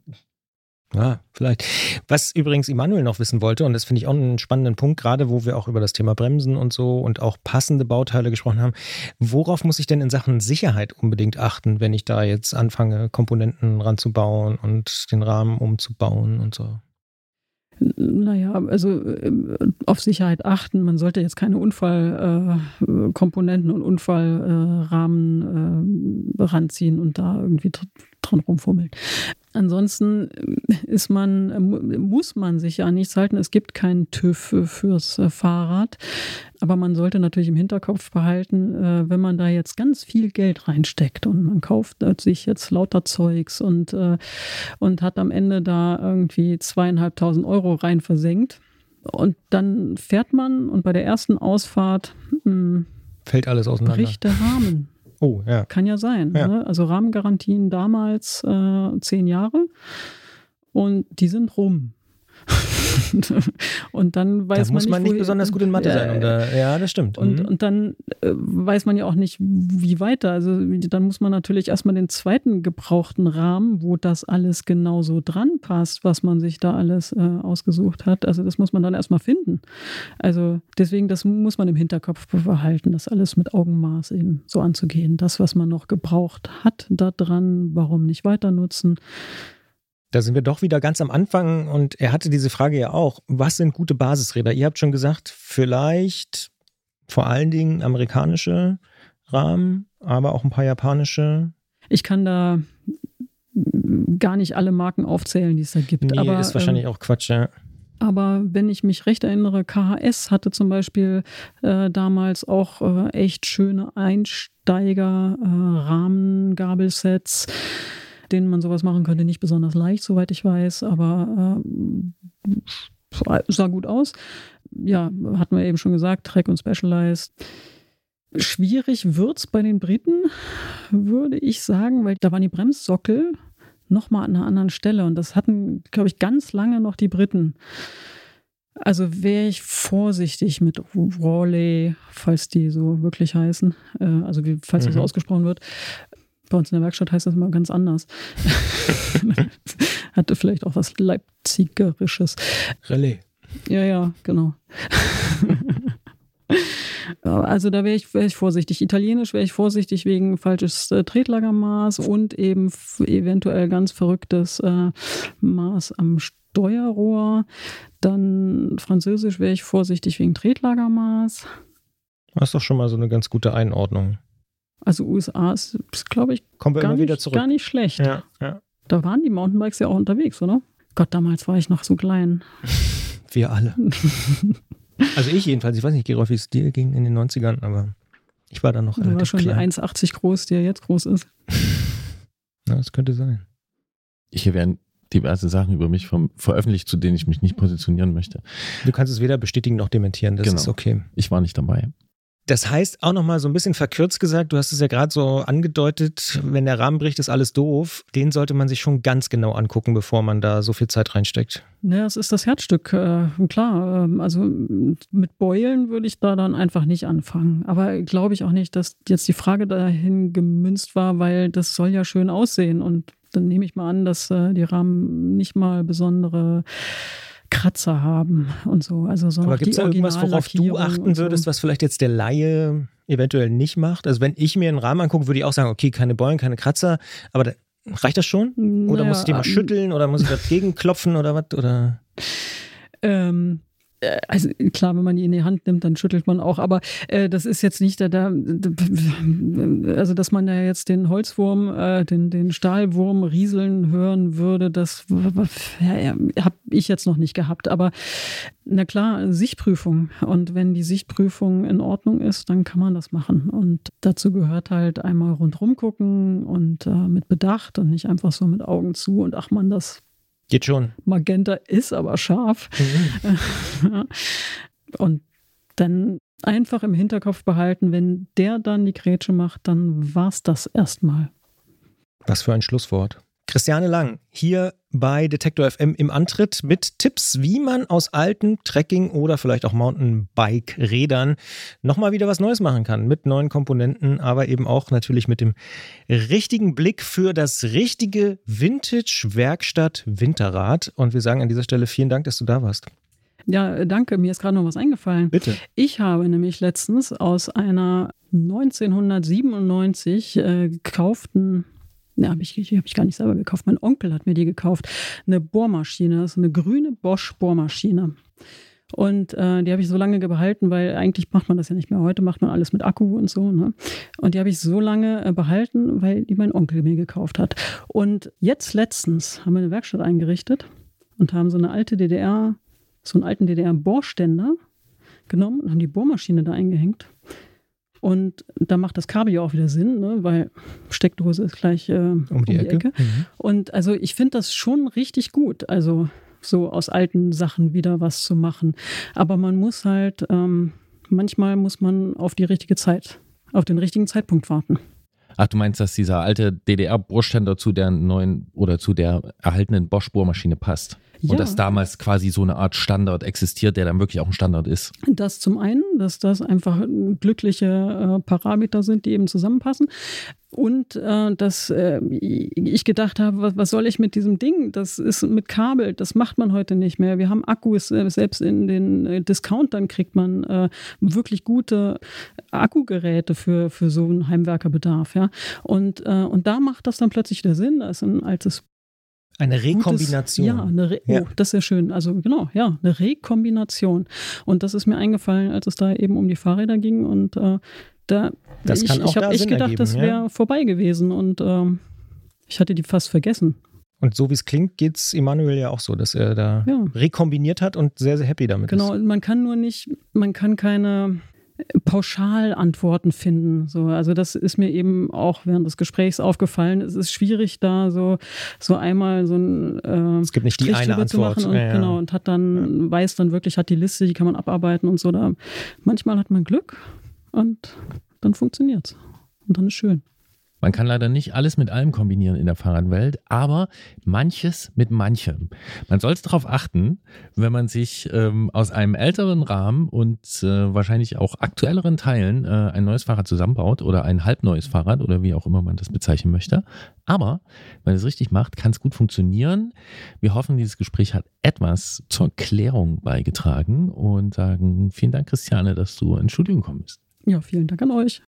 Ja, vielleicht. Was übrigens Immanuel noch wissen wollte, und das finde ich auch einen spannenden Punkt, gerade wo wir auch über das Thema Bremsen und so und auch passende Bauteile gesprochen haben. Worauf muss ich denn in Sachen Sicherheit unbedingt achten, wenn ich da jetzt anfange, Komponenten ranzubauen und den Rahmen umzubauen und so? Naja, also äh, auf Sicherheit achten. Man sollte jetzt keine Unfallkomponenten äh, und Unfallrahmen äh, ranziehen und da irgendwie dran rumfummeln. Ansonsten ist man, muss man sich ja nichts halten. Es gibt keinen TÜV fürs äh, Fahrrad. Aber man sollte natürlich im Hinterkopf behalten, äh, wenn man da jetzt ganz viel Geld reinsteckt und man kauft sich jetzt lauter Zeugs und, äh, und hat am Ende da irgendwie zweieinhalbtausend Euro rein versenkt. Und dann fährt man und bei der ersten Ausfahrt mh, hm, fällt alles auseinander. Bricht der Rahmen. Oh, ja. Kann ja sein. Ja. Ne? Also Rahmengarantien damals äh, zehn Jahre und die sind rum. und dann weiß da muss man nicht, nicht besonders gut in Mathe ja, sein. Um da, ja, das stimmt. Und, mhm. und dann äh, weiß man ja auch nicht, wie weiter. Also dann muss man natürlich erstmal den zweiten gebrauchten Rahmen, wo das alles genauso dran passt, was man sich da alles äh, ausgesucht hat. Also das muss man dann erstmal finden. Also deswegen, das muss man im Hinterkopf behalten, das alles mit Augenmaß eben so anzugehen. Das, was man noch gebraucht hat, da dran, warum nicht weiter nutzen. Da sind wir doch wieder ganz am Anfang und er hatte diese Frage ja auch. Was sind gute Basisräder? Ihr habt schon gesagt, vielleicht vor allen Dingen amerikanische Rahmen, aber auch ein paar japanische. Ich kann da gar nicht alle Marken aufzählen, die es da gibt. Nee, aber, ist wahrscheinlich ähm, auch Quatsch, ja. Aber wenn ich mich recht erinnere, KHS hatte zum Beispiel äh, damals auch äh, echt schöne Einsteiger-Rahmengabelsets. Äh, denen man sowas machen könnte. Nicht besonders leicht, soweit ich weiß, aber äh, sah gut aus. Ja, hatten wir eben schon gesagt, Track und Specialized. Schwierig wird es bei den Briten, würde ich sagen, weil da waren die Bremssockel nochmal an einer anderen Stelle und das hatten, glaube ich, ganz lange noch die Briten. Also wäre ich vorsichtig mit Rawley, falls die so wirklich heißen, äh, also wie, falls mhm. das so ausgesprochen wird. Bei uns in der Werkstatt heißt das immer ganz anders. Hatte vielleicht auch was Leipzigerisches. Relais. Ja, ja, genau. Also da wäre ich, wär ich vorsichtig. Italienisch wäre ich vorsichtig wegen falsches äh, Tretlagermaß und eben eventuell ganz verrücktes äh, Maß am Steuerrohr. Dann Französisch wäre ich vorsichtig wegen Tretlagermaß. Das ist doch schon mal so eine ganz gute Einordnung. Also USA ist, glaube ich, Kommen wir gar, immer wieder nicht, zurück. gar nicht schlecht. Ja, ja. Da waren die Mountainbikes ja auch unterwegs, oder? Gott, damals war ich noch so klein. Wir alle. also ich jedenfalls. Ich weiß nicht, Gerolf, wie es dir ging in den 90ern, aber ich war da noch Du relativ war schon klein. die 1,80 groß, die ja jetzt groß ist. Ja, das könnte sein. Hier werden diverse Sachen über mich vom, veröffentlicht, zu denen ich mich nicht positionieren möchte. Du kannst es weder bestätigen noch dementieren. Das Genau. ist okay. Ich war nicht dabei. Das heißt auch nochmal so ein bisschen verkürzt gesagt, du hast es ja gerade so angedeutet, wenn der Rahmen bricht, ist alles doof. Den sollte man sich schon ganz genau angucken, bevor man da so viel Zeit reinsteckt. Naja, es ist das Herzstück, äh, klar. Ähm, also mit Beulen würde ich da dann einfach nicht anfangen. Aber glaube ich auch nicht, dass jetzt die Frage dahin gemünzt war, weil das soll ja schön aussehen. Und dann nehme ich mal an, dass äh, die Rahmen nicht mal besondere Kratzer haben und so. Also so Aber gibt es da irgendwas, worauf du achten und so. würdest, was vielleicht jetzt der Laie eventuell nicht macht? Also wenn ich mir einen Rahmen angucke, würde ich auch sagen, okay, keine Beulen, keine Kratzer, aber da, reicht das schon? Oder Naja, muss ich die mal ähm, schütteln oder muss ich dagegen klopfen oder was? Oder? Ähm, äh, also klar, wenn man die in die Hand nimmt, dann schüttelt man auch, aber äh, das ist jetzt nicht da, da, also dass man da jetzt den Holzwurm, äh, den, den Stahlwurm rieseln hören würde, das ja, habe ich jetzt noch nicht gehabt. Aber na klar, Sichtprüfung. Und wenn die Sichtprüfung in Ordnung ist, dann kann man das machen. Und dazu gehört halt einmal rundrum gucken und äh, mit Bedacht und nicht einfach so mit Augen zu und ach man, das Geht schon. Magenta ist aber scharf. Und dann einfach im Hinterkopf behalten, wenn der dann die Grätsche macht, dann war's das erstmal. Was für ein Schlusswort. Christiane Lang hier bei Detektor FM im Antritt mit Tipps, wie man aus alten Trekking- oder vielleicht auch Mountainbike-Rädern nochmal wieder was Neues machen kann. Mit neuen Komponenten, aber eben auch natürlich mit dem richtigen Blick für das richtige Vintage-Werkstatt-Winterrad. Und wir sagen an dieser Stelle vielen Dank, dass du da warst. Ja, danke. Mir ist gerade noch was eingefallen. Bitte. Ich habe nämlich letztens aus einer 1997 äh, gekauften ja, habe ich, hab ich gar nicht selber gekauft. Mein Onkel hat mir die gekauft. Eine Bohrmaschine. Das ist eine grüne Bosch-Bohrmaschine. Und äh, die habe ich so lange behalten, weil eigentlich macht man das ja nicht mehr. Heute macht man alles mit Akku und so. Ne? Und die habe ich so lange äh, behalten, weil die mein Onkel mir gekauft hat. Und jetzt letztens haben wir eine Werkstatt eingerichtet und haben so eine alte DDR, so einen alten DDR-Bohrständer genommen und haben die Bohrmaschine da eingehängt. Und da macht das Kabel ja auch wieder Sinn, ne? weil Steckdose ist gleich äh, um, Um die Ecke. Mhm. Und also ich finde das schon richtig gut. Also so aus alten Sachen wieder was zu machen. Aber man muss halt, ähm, manchmal muss man auf die richtige Zeit, auf den richtigen Zeitpunkt warten. Ach, du meinst, dass dieser alte DDR-Bohrständer zu der neuen oder zu der erhaltenen Bosch-Bohrmaschine passt? Ja. Und dass damals quasi so eine Art Standard existiert, der dann wirklich auch ein Standard ist. Das zum einen, dass das einfach glückliche äh, Parameter sind, die eben zusammenpassen. Und äh, dass äh, ich gedacht habe, was, was soll ich mit diesem Ding? Das ist mit Kabel, das macht man heute nicht mehr. Wir haben Akkus, äh, selbst in den äh, Discountern kriegt man äh, wirklich gute Akkugeräte für, für so einen Heimwerkerbedarf. Ja? Und, und da macht das dann plötzlich wieder Sinn. Da ist ein altes Eine Rekombination. Ja, eine Re Ja. Oh, das ist ja schön. Also genau, ja, eine Rekombination. Und das ist mir eingefallen, als es da eben um die Fahrräder ging. Und äh, da, Das ich, kann auch ich habe echt gedacht, ergeben, das ja. wäre vorbei gewesen. Und ähm, ich hatte die fast vergessen. Und so wie es klingt, geht es Emanuel ja auch so, dass er da Ja. rekombiniert hat und sehr, sehr happy damit Genau, ist. und man kann nur nicht, man kann keine Pauschalantworten finden. So, also das ist mir eben auch während des Gesprächs aufgefallen. Es ist schwierig, da so, so einmal so ein äh, Es gibt nicht die Strich eine drüber zu Antwort. machen und Ja, ja. genau und hat dann weiß dann wirklich hat die Liste, die kann man abarbeiten und so. Da manchmal hat man Glück und dann funktioniert's und dann ist schön. Man kann leider nicht alles mit allem kombinieren in der Fahrradwelt, aber manches mit manchem. Man sollte darauf achten, wenn man sich ähm, aus einem älteren Rahmen und äh, wahrscheinlich auch aktuelleren Teilen äh, ein neues Fahrrad zusammenbaut oder ein halbneues Fahrrad oder wie auch immer man das bezeichnen möchte. Aber wenn es richtig macht, kann es gut funktionieren. Wir hoffen, dieses Gespräch hat etwas zur Klärung beigetragen und sagen vielen Dank, Christiane, dass du ins Studio gekommen bist. Ja, vielen Dank an euch.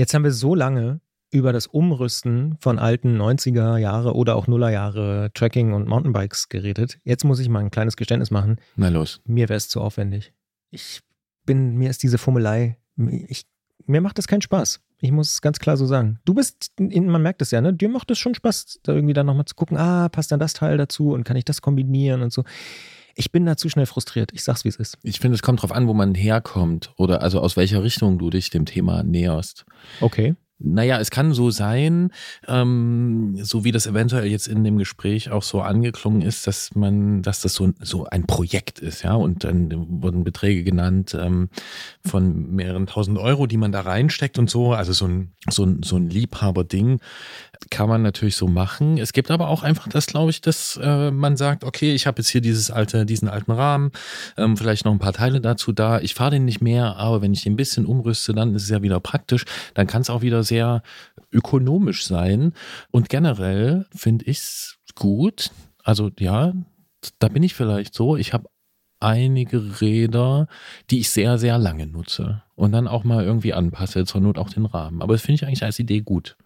Jetzt haben wir so lange über das Umrüsten von alten 90er Jahre oder auch Nuller Jahre Trekking und Mountainbikes geredet. Jetzt muss ich mal ein kleines Geständnis machen. Na los. Mir wäre es zu aufwendig. Ich bin, mir ist diese Fummelei, ich, mir macht das keinen Spaß. Ich muss es ganz klar so sagen. Du bist, man merkt es ja, ne? Dir macht es schon Spaß, da irgendwie dann nochmal zu gucken, ah, passt dann das Teil dazu und kann ich das kombinieren und so. Ich bin da zu schnell frustriert. Ich sag's, wie es ist. Ich finde, es kommt drauf an, wo man herkommt oder also aus welcher Richtung du dich dem Thema näherst. Okay. Naja, es kann so sein, ähm, so wie das eventuell jetzt in dem Gespräch auch so angeklungen ist, dass man, dass das so, so ein Projekt ist, ja, und dann wurden Beträge genannt ähm, von mehreren tausend Euro, die man da reinsteckt und so, also so ein, so ein, so ein Liebhaberding kann man natürlich so machen. Es gibt aber auch einfach das, glaube ich, dass äh, man sagt, okay, ich habe jetzt hier dieses alte, diesen alten Rahmen, ähm, vielleicht noch ein paar Teile dazu da. Ich fahre den nicht mehr, aber wenn ich den ein bisschen umrüste, dann ist es ja wieder praktisch. Dann kann es auch wieder sehr ökonomisch sein. Und generell finde ich es gut. Also ja, da bin ich vielleicht so. Ich habe einige Räder, die ich sehr, sehr lange nutze und dann auch mal irgendwie anpasse, zur Not auch den Rahmen. Aber das finde ich eigentlich als Idee gut.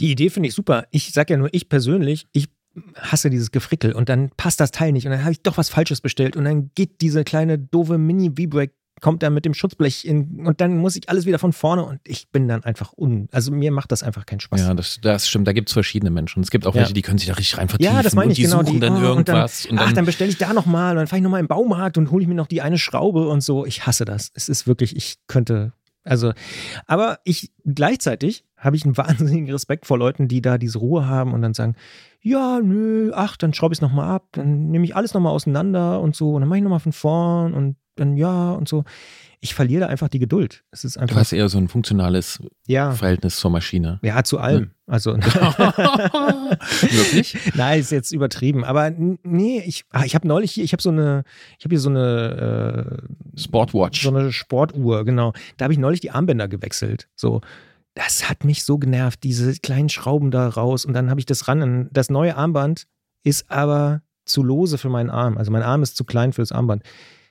Die Idee finde ich super. Ich sag ja nur, ich persönlich, ich hasse dieses Gefrickel und dann passt das Teil nicht und dann habe ich doch was Falsches bestellt und dann geht diese kleine doofe Mini V-Brake kommt da mit dem Schutzblech in und dann muss ich alles wieder von vorne und ich bin dann einfach un. Also mir macht das einfach keinen Spaß. Ja, das, das stimmt. Da gibt es verschiedene Menschen. Es gibt auch Ja. welche, die können sich da richtig rein vertiefen. Ja, das meine und ich die genau. suchen die, dann oh, irgendwas. Und dann, ach, dann bestelle ich da nochmal und dann fahre ich nochmal im Baumarkt und hole ich mir noch die eine Schraube und so. Ich hasse das. Es ist wirklich, ich könnte, also, aber ich gleichzeitig habe ich einen wahnsinnigen Respekt vor Leuten, die da diese Ruhe haben und dann sagen, ja, nö, ach, dann schraube ich es nochmal ab, dann nehme ich alles nochmal auseinander und so und dann mache ich nochmal von vorn und dann ja und so. Ich verliere da einfach die Geduld. Es ist Du einfach, hast eher so ein funktionales ja, Verhältnis zur Maschine. ja, zu allem. Also, Wirklich? Nein, ist jetzt übertrieben. Aber nee, ich, ah, ich habe neulich hier, ich habe so eine, ich habe hier so eine, äh, Sportwatch. so eine Sportuhr, genau. Da habe ich neulich die Armbänder gewechselt. So, das hat mich so genervt, diese kleinen Schrauben da raus. Und dann habe ich das ran. Das neue Armband ist aber zu lose für meinen Arm. Also mein Arm ist zu klein für das Armband.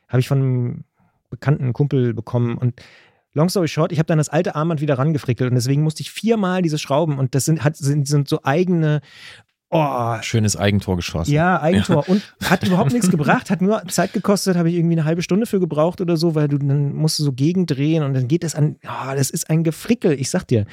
Habe ich von einem bekannten Kumpel bekommen. Und long story short, ich habe dann das alte Armband wieder rangefrickelt. Und deswegen musste ich viermal diese Schrauben. Und das sind, hat, sind, sind so eigene. Oh, Schönes Eigentor geschossen. ja, Eigentor. Und hat überhaupt nichts gebracht, hat nur Zeit gekostet, habe ich irgendwie eine halbe Stunde für gebraucht oder so, weil du dann musst du so gegendrehen und dann geht das an, oh, das ist ein Gefrickel, ich sag dir.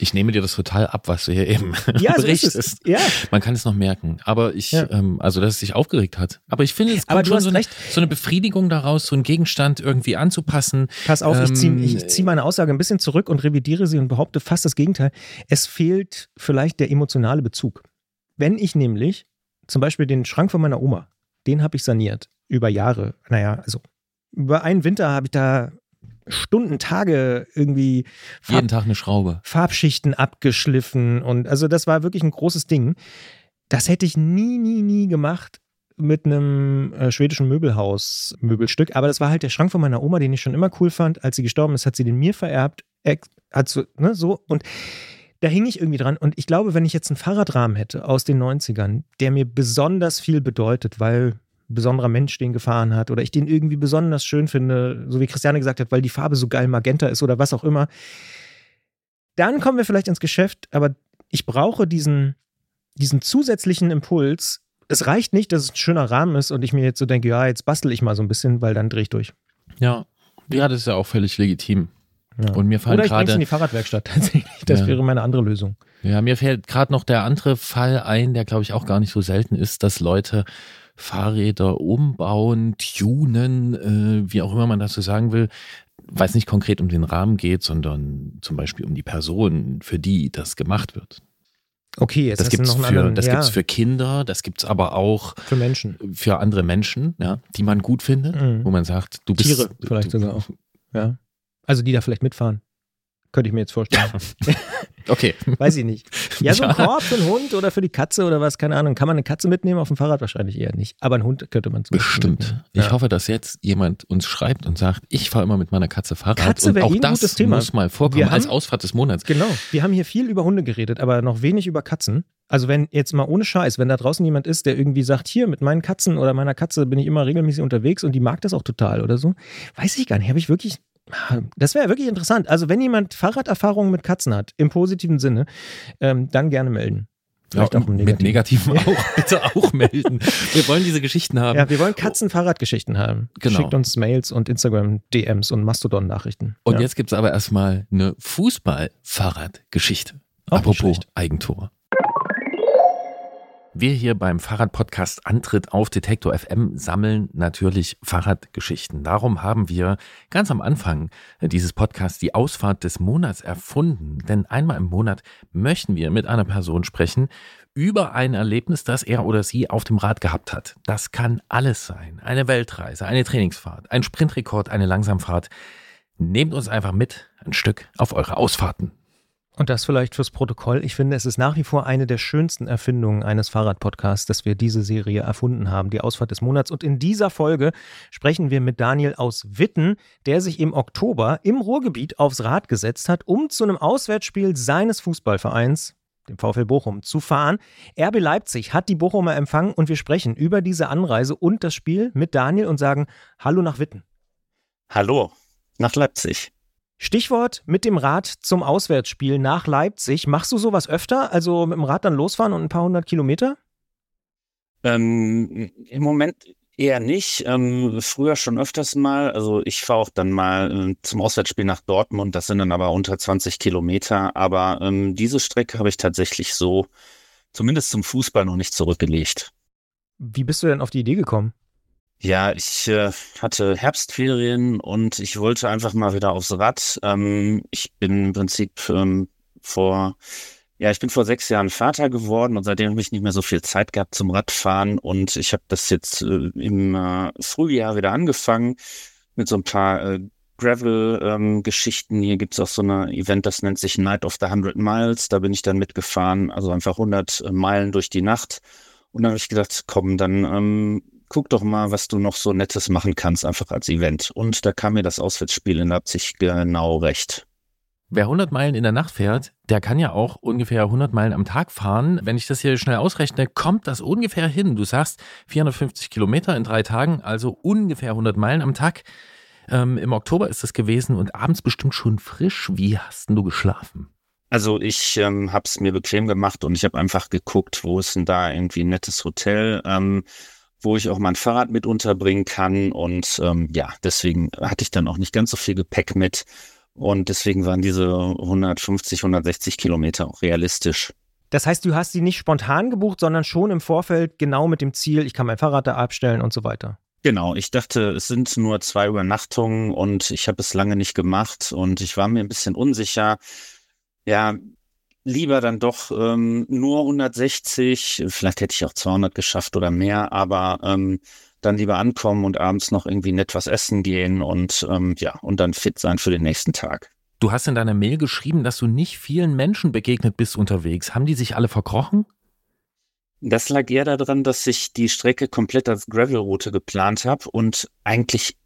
Ich nehme dir das total ab, was du hier eben Ja, so ist berichtest. es. Ja, Man kann es noch merken. Aber ich, Ja. ähm, also dass es sich aufgeregt hat. Aber ich finde, es Aber kommt du schon hast so eine, recht. so eine Befriedigung daraus, so einen Gegenstand irgendwie anzupassen. pass auf, ich ziehe Ähm, ich zieh meine Aussage ein bisschen zurück und revidiere sie und behaupte fast das Gegenteil. Es fehlt vielleicht der emotionale Bezug. Wenn ich nämlich zum Beispiel den Schrank von meiner Oma, den habe ich saniert über Jahre. Naja, also über einen Winter habe ich da Stunden, Tage irgendwie Farb Jeden Tag eine Schraube. Farbschichten abgeschliffen und also das war wirklich ein großes Ding. Das hätte ich nie, nie, nie gemacht mit einem äh, schwedischen Möbelhaus Möbelstück, aber das war halt der Schrank von meiner Oma, den ich schon immer cool fand. Als sie gestorben ist, hat sie den mir vererbt, hat so, ne, so und da hing ich irgendwie dran und ich glaube, wenn ich jetzt einen Fahrradrahmen hätte aus den 90ern, der mir besonders viel bedeutet, weil besonderer Mensch den gefahren hat oder ich den irgendwie besonders schön finde, so wie Christiane gesagt hat, weil die Farbe so geil magenta ist oder was auch immer, dann kommen wir vielleicht ins Geschäft, aber ich brauche diesen, diesen zusätzlichen Impuls. Es reicht nicht, dass es ein schöner Rahmen ist und ich mir jetzt so denke, ja, jetzt bastel ich mal so ein bisschen, weil dann drehe ich durch. Ja. Ja, das ist ja auch völlig legitim. Ja. Und mir fallen Oder ich es in gerade, die Fahrradwerkstatt tatsächlich. Das Ja. wäre meine andere Lösung. ja, mir fällt gerade noch der andere Fall ein, der glaube ich auch gar nicht so selten ist, dass Leute Fahrräder umbauen, tunen, äh, wie auch immer man das so sagen will, weil es nicht konkret um den Rahmen geht, sondern zum Beispiel um die Person, für die das gemacht wird. Okay, jetzt Das noch einen für, anderen. das ja, gibt's für Kinder, das gibt's aber auch für Menschen. für andere Menschen, ja, die man gut findet, Mhm. wo man sagt, du bist Tiere vielleicht du, sogar auch. Ja. Also die da vielleicht mitfahren. Könnte ich mir jetzt vorstellen. Okay. Weiß ich nicht. Ja, so ein. Korb für einen Hund oder für die Katze oder was, keine Ahnung. Kann man eine Katze mitnehmen auf dem Fahrrad? Wahrscheinlich eher nicht. Aber einen Hund könnte man zum Beispiel Bestimmt. mitnehmen. Ich Ja. hoffe, dass jetzt jemand uns schreibt und sagt, ich fahre immer mit meiner Katze Fahrrad. Katze und wäre auch eh ein das gutes Thema. muss mal vorkommen Wir als haben- Ausfahrt des Monats. Genau. Wir haben hier viel über Hunde geredet, aber noch wenig über Katzen. Also wenn jetzt mal ohne Scheiß, wenn da draußen jemand ist, der irgendwie sagt, hier mit meinen Katzen oder meiner Katze bin ich immer regelmäßig unterwegs und die mag das auch total oder so, weiß ich gar nicht. Habe ich wirklich, das wäre wirklich interessant. Also wenn jemand Fahrraderfahrungen mit Katzen hat, im positiven Sinne, ähm, dann gerne melden. Vielleicht Ja, auch im mit Negativen. Negativen auch, bitte auch melden. Wir wollen diese Geschichten haben. Ja, wir wollen Katzen-Fahrradgeschichten haben. Genau. Schickt uns Mails und Instagram-DMs und Mastodon-Nachrichten. Und ja. jetzt gibt's aber erstmal eine Fußball-Fahrradgeschichte. Apropos. Eigentor. Wir hier beim Fahrradpodcast Antritt auf Detektor FM sammeln natürlich Fahrradgeschichten. Darum haben wir ganz am Anfang dieses Podcasts die Ausfahrt des Monats erfunden. Denn einmal im Monat möchten wir mit einer Person sprechen über ein Erlebnis, das er oder sie auf dem Rad gehabt hat. Das kann alles sein. Eine Weltreise, eine Trainingsfahrt, ein Sprintrekord, eine Langsamfahrt. Nehmt uns einfach mit ein Stück auf eure Ausfahrten. Und das vielleicht fürs Protokoll. Ich finde, es ist nach wie vor eine der schönsten Erfindungen eines Fahrradpodcasts, dass wir diese Serie erfunden haben, die Ausfahrt des Monats. Und in dieser Folge sprechen wir mit Daniel aus Witten, der sich im Oktober im Ruhrgebiet aufs Rad gesetzt hat, um zu einem Auswärtsspiel seines Fußballvereins, dem VfL Bochum, zu fahren. RB Leipzig hat die Bochumer empfangen und wir sprechen über diese Anreise und das Spiel mit Daniel und sagen Hallo nach Witten. Hallo, nach Leipzig. Stichwort mit dem Rad zum Auswärtsspiel nach Leipzig. Machst du sowas öfter? Also mit dem Rad dann losfahren und ein paar hundert Kilometer? Ähm, Im Moment eher nicht. Ähm, früher schon öfters mal. Also ich fahre auch dann mal äh, zum Auswärtsspiel nach Dortmund. Das sind dann aber unter 20 Kilometer. Aber ähm, diese Strecke habe ich tatsächlich so, zumindest zum Fußball, noch nicht zurückgelegt. Wie bist du denn auf die Idee gekommen? Ja, ich äh, hatte Herbstferien und ich wollte einfach mal wieder aufs Rad. Ähm, ich bin im Prinzip ähm, vor, ja, ich bin vor sechs Jahren Vater geworden und seitdem habe ich nicht mehr so viel Zeit gehabt zum Radfahren und ich habe das jetzt äh, im äh, Frühjahr wieder angefangen mit so ein paar äh, Gravel-Geschichten. Ähm, Hier gibt's auch so ein Event, das nennt sich Night of the 100 Miles. Da bin ich dann mitgefahren, also einfach 100 äh, Meilen durch die Nacht. Und dann habe ich gedacht, komm, dann ähm, guck doch mal, was du noch so Nettes machen kannst, einfach als Event. Und da kam mir das Auswärtsspiel in Leipzig genau recht. Wer 100 Meilen in der Nacht fährt, der kann ja auch ungefähr 100 Meilen am Tag fahren. Wenn ich das hier schnell ausrechne, kommt das ungefähr hin. Du sagst 450 Kilometer in drei Tagen, also ungefähr 100 Meilen am Tag. Ähm, Im Oktober ist das gewesen und abends bestimmt schon frisch. Wie hast du geschlafen? Also ich ähm, habe es mir bequem gemacht und ich habe einfach geguckt, wo ist denn da irgendwie ein nettes Hotel, ähm, wo ich auch mein Fahrrad mit unterbringen kann. Und ähm, ja, deswegen hatte ich dann auch nicht ganz so viel Gepäck mit. Und deswegen waren diese 150, 160 Kilometer auch realistisch. Das heißt, du hast sie nicht spontan gebucht, sondern schon im Vorfeld genau mit dem Ziel, ich kann mein Fahrrad da abstellen und so weiter. Genau, ich dachte, es sind nur zwei Übernachtungen und ich habe es lange nicht gemacht und ich war mir ein bisschen unsicher. Ja, lieber dann doch ähm, nur 160, vielleicht hätte ich auch 200 geschafft oder mehr, aber ähm, dann lieber ankommen und abends noch irgendwie nett was essen gehen und ähm, ja, und dann fit sein für den nächsten Tag. Du hast in deiner Mail geschrieben, dass du nicht vielen Menschen begegnet bist unterwegs. Haben die sich alle verkrochen? Das lag eher daran, dass ich die Strecke komplett als Gravelroute geplant habe und eigentlich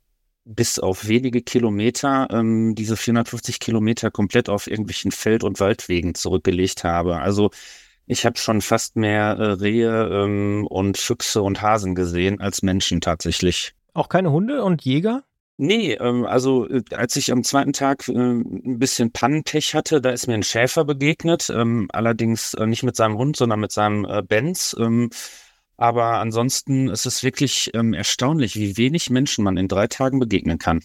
bis auf wenige Kilometer ähm, diese 450 Kilometer komplett auf irgendwelchen Feld- und Waldwegen zurückgelegt habe. Also ich habe schon fast mehr äh, Rehe ähm, und Füchse und Hasen gesehen als Menschen tatsächlich. Auch keine Hunde und Jäger? Nee, ähm, also äh, als ich am zweiten Tag äh, ein bisschen Pannenpech hatte, da ist mir ein Schäfer begegnet, ähm, allerdings äh, nicht mit seinem Hund, sondern mit seinem äh, Benz. Ähm, aber ansonsten ist es wirklich ähm, erstaunlich, wie wenig Menschen man in drei Tagen begegnen kann.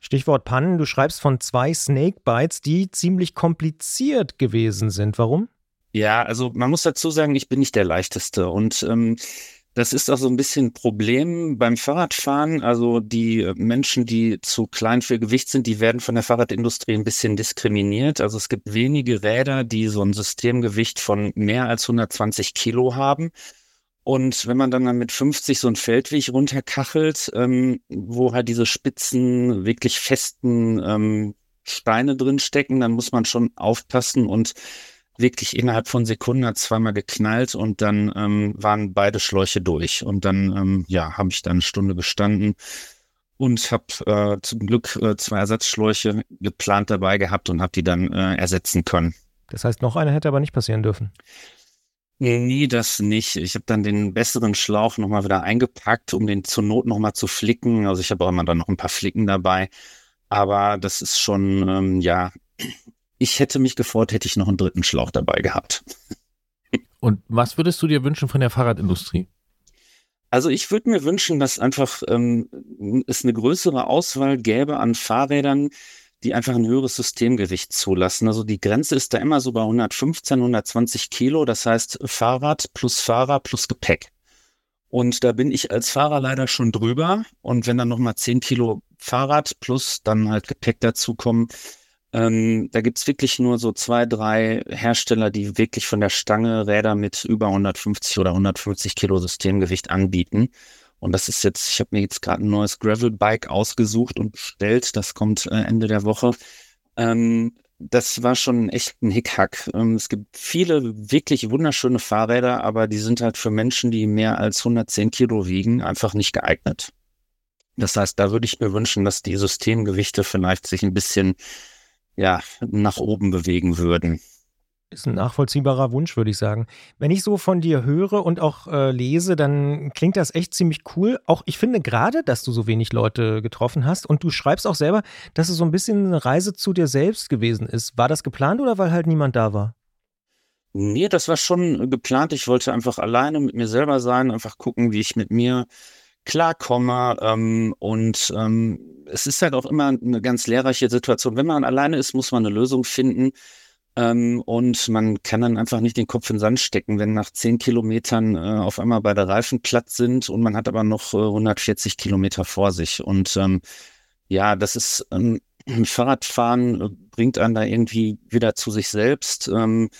Stichwort Pannen, du schreibst von zwei Snakebites, die ziemlich kompliziert gewesen sind. Warum? Ja, also man muss dazu sagen, ich bin nicht der leichteste und ähm, das ist auch so ein bisschen ein Problem beim Fahrradfahren. Also die Menschen, die zu klein für Gewicht sind, die werden von der Fahrradindustrie ein bisschen diskriminiert. Also es gibt wenige Räder, die so ein Systemgewicht von mehr als 120 Kilo haben. Und wenn man dann, mit 50 so einen Feldweg runterkachelt, ähm, wo halt diese spitzen, wirklich festen ähm, Steine drin stecken, dann muss man schon aufpassen und wirklich innerhalb von Sekunden hat zweimal geknallt und dann ähm, waren beide Schläuche durch. Und dann, ähm, ja, habe ich dann eine Stunde gestanden und habe äh, zum Glück äh, zwei Ersatzschläuche geplant dabei gehabt und habe die dann äh, ersetzen können. Das heißt, noch einer hätte aber nicht passieren dürfen. Nee, das nicht. Ich habe dann den besseren Schlauch nochmal wieder eingepackt, um den zur Not nochmal zu flicken. Also ich habe auch immer dann noch ein paar Flicken dabei. Aber das ist schon, ähm, ja, ich hätte mich gefreut, hätte ich noch einen dritten Schlauch dabei gehabt. Und was würdest du dir wünschen von der Fahrradindustrie? Also ich würde mir wünschen, dass einfach ähm, es eine größere Auswahl gäbe an Fahrrädern, die einfach ein höheres Systemgewicht zulassen. Also die Grenze ist da immer so bei 115, 120 Kilo. Das heißt Fahrrad plus Fahrer plus Gepäck. Und da bin ich als Fahrer leider schon drüber. Und wenn dann nochmal 10 Kilo Fahrrad plus dann halt Gepäck dazukommen, ähm, da gibt's wirklich nur so zwei, drei Hersteller, die wirklich von der Stange Räder mit über 150 oder 150 Kilo Systemgewicht anbieten. Und das ist jetzt, ich habe mir jetzt gerade ein neues Gravel-Bike ausgesucht und bestellt. Das kommt äh, Ende der Woche. Ähm, das war schon echt ein Hickhack. Ähm, es gibt viele wirklich wunderschöne Fahrräder, aber die sind halt für Menschen, die mehr als 110 Kilo wiegen, einfach nicht geeignet. Das heißt, da würde ich mir wünschen, dass die Systemgewichte vielleicht sich ein bisschen ja, nach oben bewegen würden. Ist ein nachvollziehbarer Wunsch, würde ich sagen. Wenn ich so von dir höre und auch äh, lese, dann klingt das echt ziemlich cool. Auch ich finde gerade, dass du so wenig Leute getroffen hast und du schreibst auch selber, dass es so ein bisschen eine Reise zu dir selbst gewesen ist. War das geplant oder weil halt niemand da war? Nee, das war schon geplant. Ich wollte einfach alleine mit mir selber sein, einfach gucken, wie ich mit mir klarkomme. Ähm, und ähm, es ist halt auch immer eine ganz lehrreiche Situation. Wenn man alleine ist, muss man eine Lösung finden. Ähm, und man kann dann einfach nicht den Kopf in den Sand stecken, wenn nach zehn Kilometern äh, auf einmal beide Reifen platt sind und man hat aber noch äh, 140 Kilometer vor sich. Und ähm, ja, das ist ähm, Fahrradfahren äh, bringt einen da irgendwie wieder zu sich selbst. Ähm,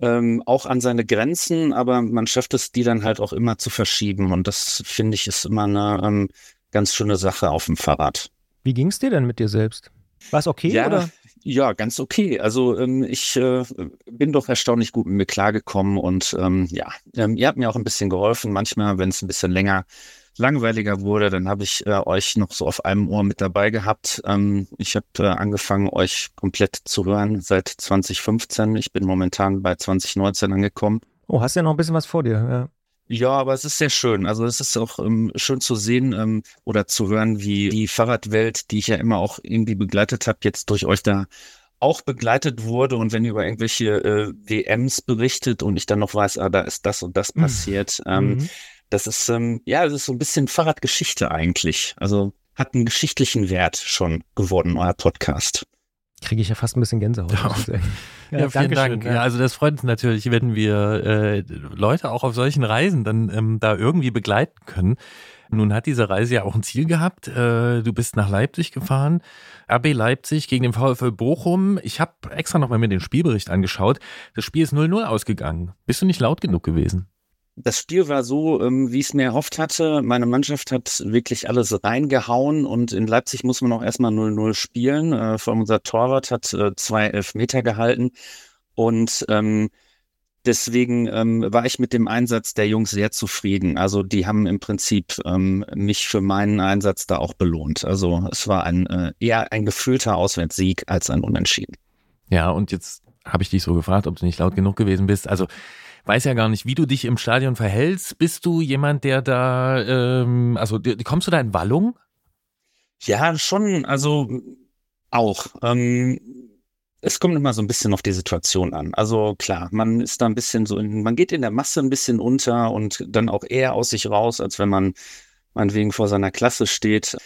ähm, auch an seine Grenzen, aber man schafft es, die dann halt auch immer zu verschieben. Und das finde ich ist immer eine ähm, ganz schöne Sache auf dem Fahrrad. Wie ging es dir denn mit dir selbst? War es okay ja, oder? Ja, ganz okay. Also ähm, ich äh, bin doch erstaunlich gut mit mir klargekommen und ähm, ja, ähm, ihr habt mir auch ein bisschen geholfen. Manchmal, wenn es ein bisschen länger langweiliger wurde, dann habe ich äh, euch noch so auf einem Ohr mit dabei gehabt. Ähm, ich habe äh, angefangen, euch komplett zu hören seit 2015. Ich bin momentan bei 2019 angekommen. Oh, hast ja noch ein bisschen was vor dir. Ja. Ja, aber es ist sehr schön. Also es ist auch ähm, schön zu sehen ähm, oder zu hören, wie die Fahrradwelt, die ich ja immer auch irgendwie begleitet habe, jetzt durch euch da auch begleitet wurde. Und wenn ihr über irgendwelche äh, WMs berichtet und ich dann noch weiß, ah, da ist das und das mhm. passiert, ähm, mhm. das ist ähm, ja, das ist so ein bisschen Fahrradgeschichte eigentlich. Also hat einen geschichtlichen Wert schon geworden, euer Podcast kriege ich ja fast ein bisschen Gänsehaut. Ja, ja, ja vielen Dank. Ja. also das freut uns natürlich, wenn wir äh, Leute auch auf solchen Reisen dann ähm, da irgendwie begleiten können. Nun hat diese Reise ja auch ein Ziel gehabt. Äh, du bist nach Leipzig gefahren, RB Leipzig gegen den VfL Bochum. Ich habe extra nochmal mir den Spielbericht angeschaut. Das Spiel ist 0-0 ausgegangen. Bist du nicht laut genug gewesen? Das Spiel war so, ähm, wie ich es mir erhofft hatte. Meine Mannschaft hat wirklich alles reingehauen und in Leipzig muss man auch erstmal 0-0 spielen. Äh, vor allem unser Torwart hat äh, zwei Elfmeter gehalten und ähm, deswegen ähm, war ich mit dem Einsatz der Jungs sehr zufrieden. Also die haben im Prinzip ähm, mich für meinen Einsatz da auch belohnt. Also es war ein äh, eher ein gefühlter Auswärtssieg als ein Unentschieden. Ja, und jetzt habe ich dich so gefragt, ob du nicht laut genug gewesen bist. Also weiß ja gar nicht, wie du dich im Stadion verhältst. Bist du jemand, der da, ähm, also kommst du da in Wallung? Ja, schon, also auch. Ähm, es kommt immer so ein bisschen auf die Situation an. Also klar, man ist da ein bisschen so, in, man geht in der Masse ein bisschen unter und dann auch eher aus sich raus, als wenn man meinetwegen vor seiner Klasse steht.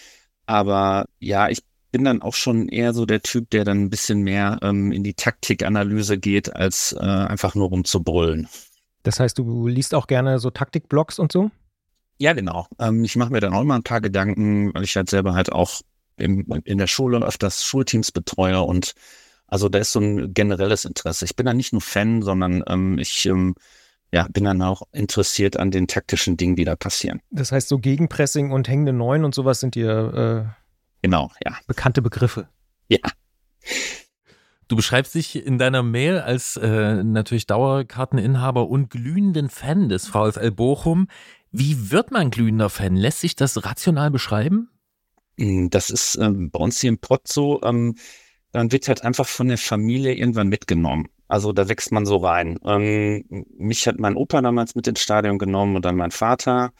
Aber ja, ich bin dann auch schon eher so der Typ, der dann ein bisschen mehr ähm, in die Taktikanalyse geht, als äh, einfach nur rumzubrüllen. Das heißt, du liest auch gerne so Taktikblogs und so? Ja, genau. Ähm, ich mache mir dann auch immer ein paar Gedanken, weil ich halt selber halt auch im, in der Schule öfters Schulteams betreue und also da ist so ein generelles Interesse. Ich bin da nicht nur Fan, sondern ähm, ich ähm, ja, bin dann auch interessiert an den taktischen Dingen, die da passieren. Das heißt, so Gegenpressing und hängende Neun und sowas sind dir äh, genau, ja. bekannte Begriffe. Ja. Du beschreibst dich in deiner Mail als äh, natürlich Dauerkarteninhaber und glühenden Fan des VfL Bochum. Wie wird man glühender Fan? Lässt sich das rational beschreiben? Hm, das ist ähm, bei uns hier im Pott so, ähm, dann wird halt einfach von der Familie irgendwann mitgenommen. Also da wächst man so rein. Ähm, mich hat mein Opa damals mit ins Stadion genommen und dann mein Vater.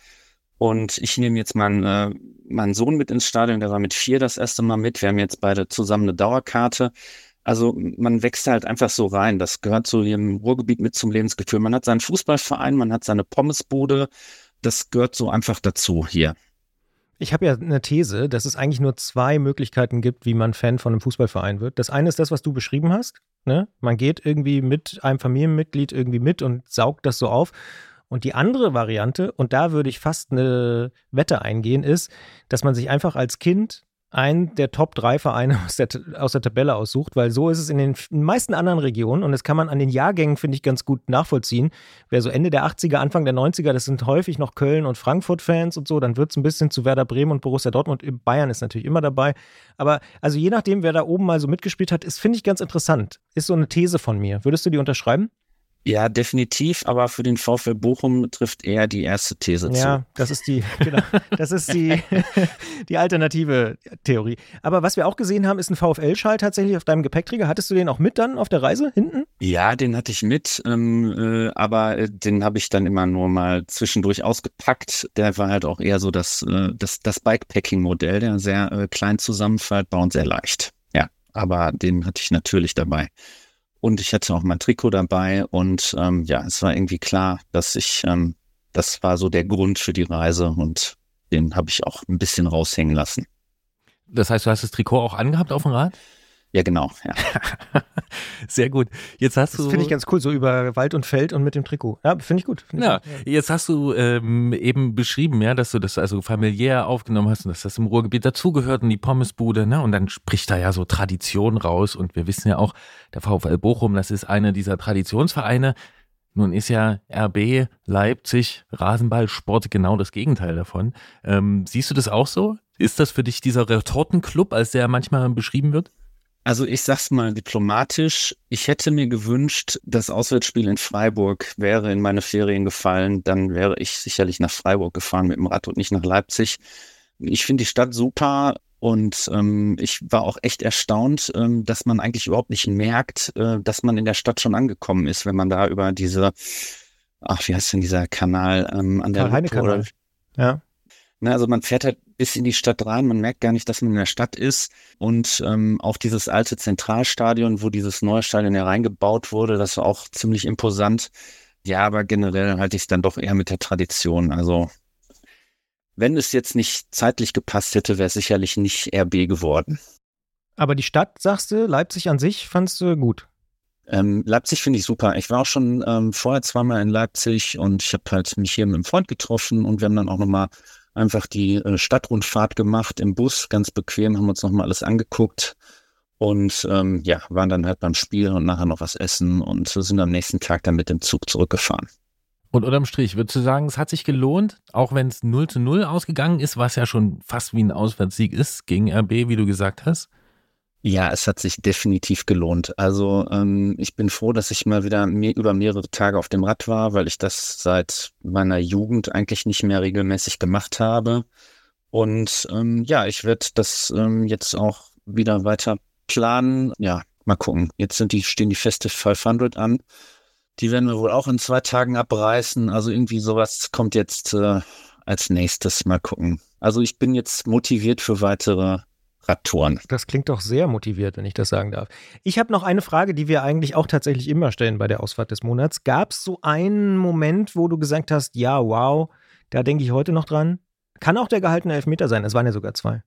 Und ich nehme jetzt meinen, äh, meinen Sohn mit ins Stadion, der war mit vier das erste Mal mit. Wir haben jetzt beide zusammen eine Dauerkarte. Also man wächst halt einfach so rein. Das gehört so im Ruhrgebiet mit zum Lebensgefühl. Man hat seinen Fußballverein, man hat seine Pommesbude. Das gehört so einfach dazu hier. Ich habe ja eine These, dass es eigentlich nur zwei Möglichkeiten gibt, wie man Fan von einem Fußballverein wird. Das eine ist das, was du beschrieben hast. Ne? Man geht irgendwie mit einem Familienmitglied irgendwie mit und saugt das so auf. Und die andere Variante, und da würde ich fast eine Wette eingehen, ist, dass man sich einfach als Kind einen der Top 3 Vereine aus der, aus der Tabelle aussucht, weil so ist es in den meisten anderen Regionen und das kann man an den Jahrgängen, finde ich, ganz gut nachvollziehen. Wer so Ende der 80er, Anfang der 90er, das sind häufig noch Köln- und Frankfurt-Fans und so, dann wird es ein bisschen zu Werder Bremen und Borussia Dortmund. Bayern ist natürlich immer dabei. Aber also je nachdem, wer da oben mal so mitgespielt hat, ist, finde ich, ganz interessant. Ist so eine These von mir. Würdest du die unterschreiben? Ja, definitiv, aber für den VfL Bochum trifft eher die erste These ja, zu. Ja, das ist die, genau, das ist die, die alternative Theorie. Aber was wir auch gesehen haben, ist ein VfL-Schal tatsächlich auf deinem Gepäckträger. Hattest du den auch mit dann auf der Reise hinten? Ja, den hatte ich mit, ähm, äh, aber äh, den habe ich dann immer nur mal zwischendurch ausgepackt. Der war halt auch eher so das, äh, das, das Bikepacking-Modell, der sehr äh, klein zusammenfaltbar und sehr leicht. Ja, aber den hatte ich natürlich dabei. Und ich hatte auch mein Trikot dabei und ähm, ja, es war irgendwie klar, dass ich, ähm, das war so der Grund für die Reise und den habe ich auch ein bisschen raushängen lassen. Das heißt, du hast das Trikot auch angehabt auf dem Rad? Ja, genau. Ja. Sehr gut. Jetzt hast das du. Finde ich ganz cool, so über Wald und Feld und mit dem Trikot. Ja, finde ich gut. Find ja, ich gut. jetzt hast du ähm, eben beschrieben, ja, dass du das also familiär aufgenommen hast und dass das im Ruhrgebiet dazugehört und die Pommesbude, ne? Und dann spricht da ja so Tradition raus und wir wissen ja auch, der VfL Bochum, das ist einer dieser Traditionsvereine. Nun ist ja RB Leipzig Rasenballsport genau das Gegenteil davon. Ähm, siehst du das auch so? Ist das für dich dieser Retortenclub, als der manchmal beschrieben wird? Also ich sag's mal diplomatisch, ich hätte mir gewünscht, das Auswärtsspiel in Freiburg wäre in meine Ferien gefallen, dann wäre ich sicherlich nach Freiburg gefahren mit dem Rad und nicht nach Leipzig. Ich finde die Stadt super und ähm, ich war auch echt erstaunt, ähm, dass man eigentlich überhaupt nicht merkt, äh, dass man in der Stadt schon angekommen ist, wenn man da über diese, ach, wie heißt denn dieser Kanal ähm, an der Karl-Heine-Kanal. Ja. Ne, also man fährt halt bis in die Stadt rein, man merkt gar nicht, dass man in der Stadt ist. Und ähm, auch dieses alte Zentralstadion, wo dieses neue Stadion hereingebaut wurde, das war auch ziemlich imposant. Ja, aber generell halte ich es dann doch eher mit der Tradition. Also wenn es jetzt nicht zeitlich gepasst hätte, wäre es sicherlich nicht RB geworden. Aber die Stadt, sagst du, Leipzig an sich fandst du gut? Ähm, Leipzig finde ich super. Ich war auch schon ähm, vorher zweimal in Leipzig und ich habe halt mich hier mit einem Freund getroffen und wir haben dann auch nochmal einfach die äh, Stadtrundfahrt gemacht im Bus, ganz bequem, haben uns nochmal alles angeguckt und ähm, ja, waren dann halt beim Spiel und nachher noch was essen und sind am nächsten Tag dann mit dem Zug zurückgefahren. Und unterm Strich, würdest du sagen, es hat sich gelohnt, auch wenn es 0 zu 0 ausgegangen ist, was ja schon fast wie ein Auswärtssieg ist gegen RB, wie du gesagt hast? Ja, es hat sich definitiv gelohnt. Also ähm, ich bin froh, dass ich mal wieder mehr, über mehrere Tage auf dem Rad war, weil ich das seit meiner Jugend eigentlich nicht mehr regelmäßig gemacht habe. Und ähm, ja, ich werde das ähm, jetzt auch wieder weiter planen. Ja, mal gucken. Jetzt sind die, stehen die feste 500 an. Die werden wir wohl auch in zwei Tagen abreißen. Also irgendwie sowas kommt jetzt äh, als nächstes. Mal gucken. Also ich bin jetzt motiviert für weitere Radtouren. Das klingt doch sehr motiviert, wenn ich das sagen darf. Ich habe noch eine Frage, die wir eigentlich auch tatsächlich immer stellen bei der Ausfahrt des Monats. Gab es so einen Moment, wo du gesagt hast, ja, wow, da denke ich heute noch dran? Kann auch der gehaltene Elfmeter sein, es waren ja sogar zwei.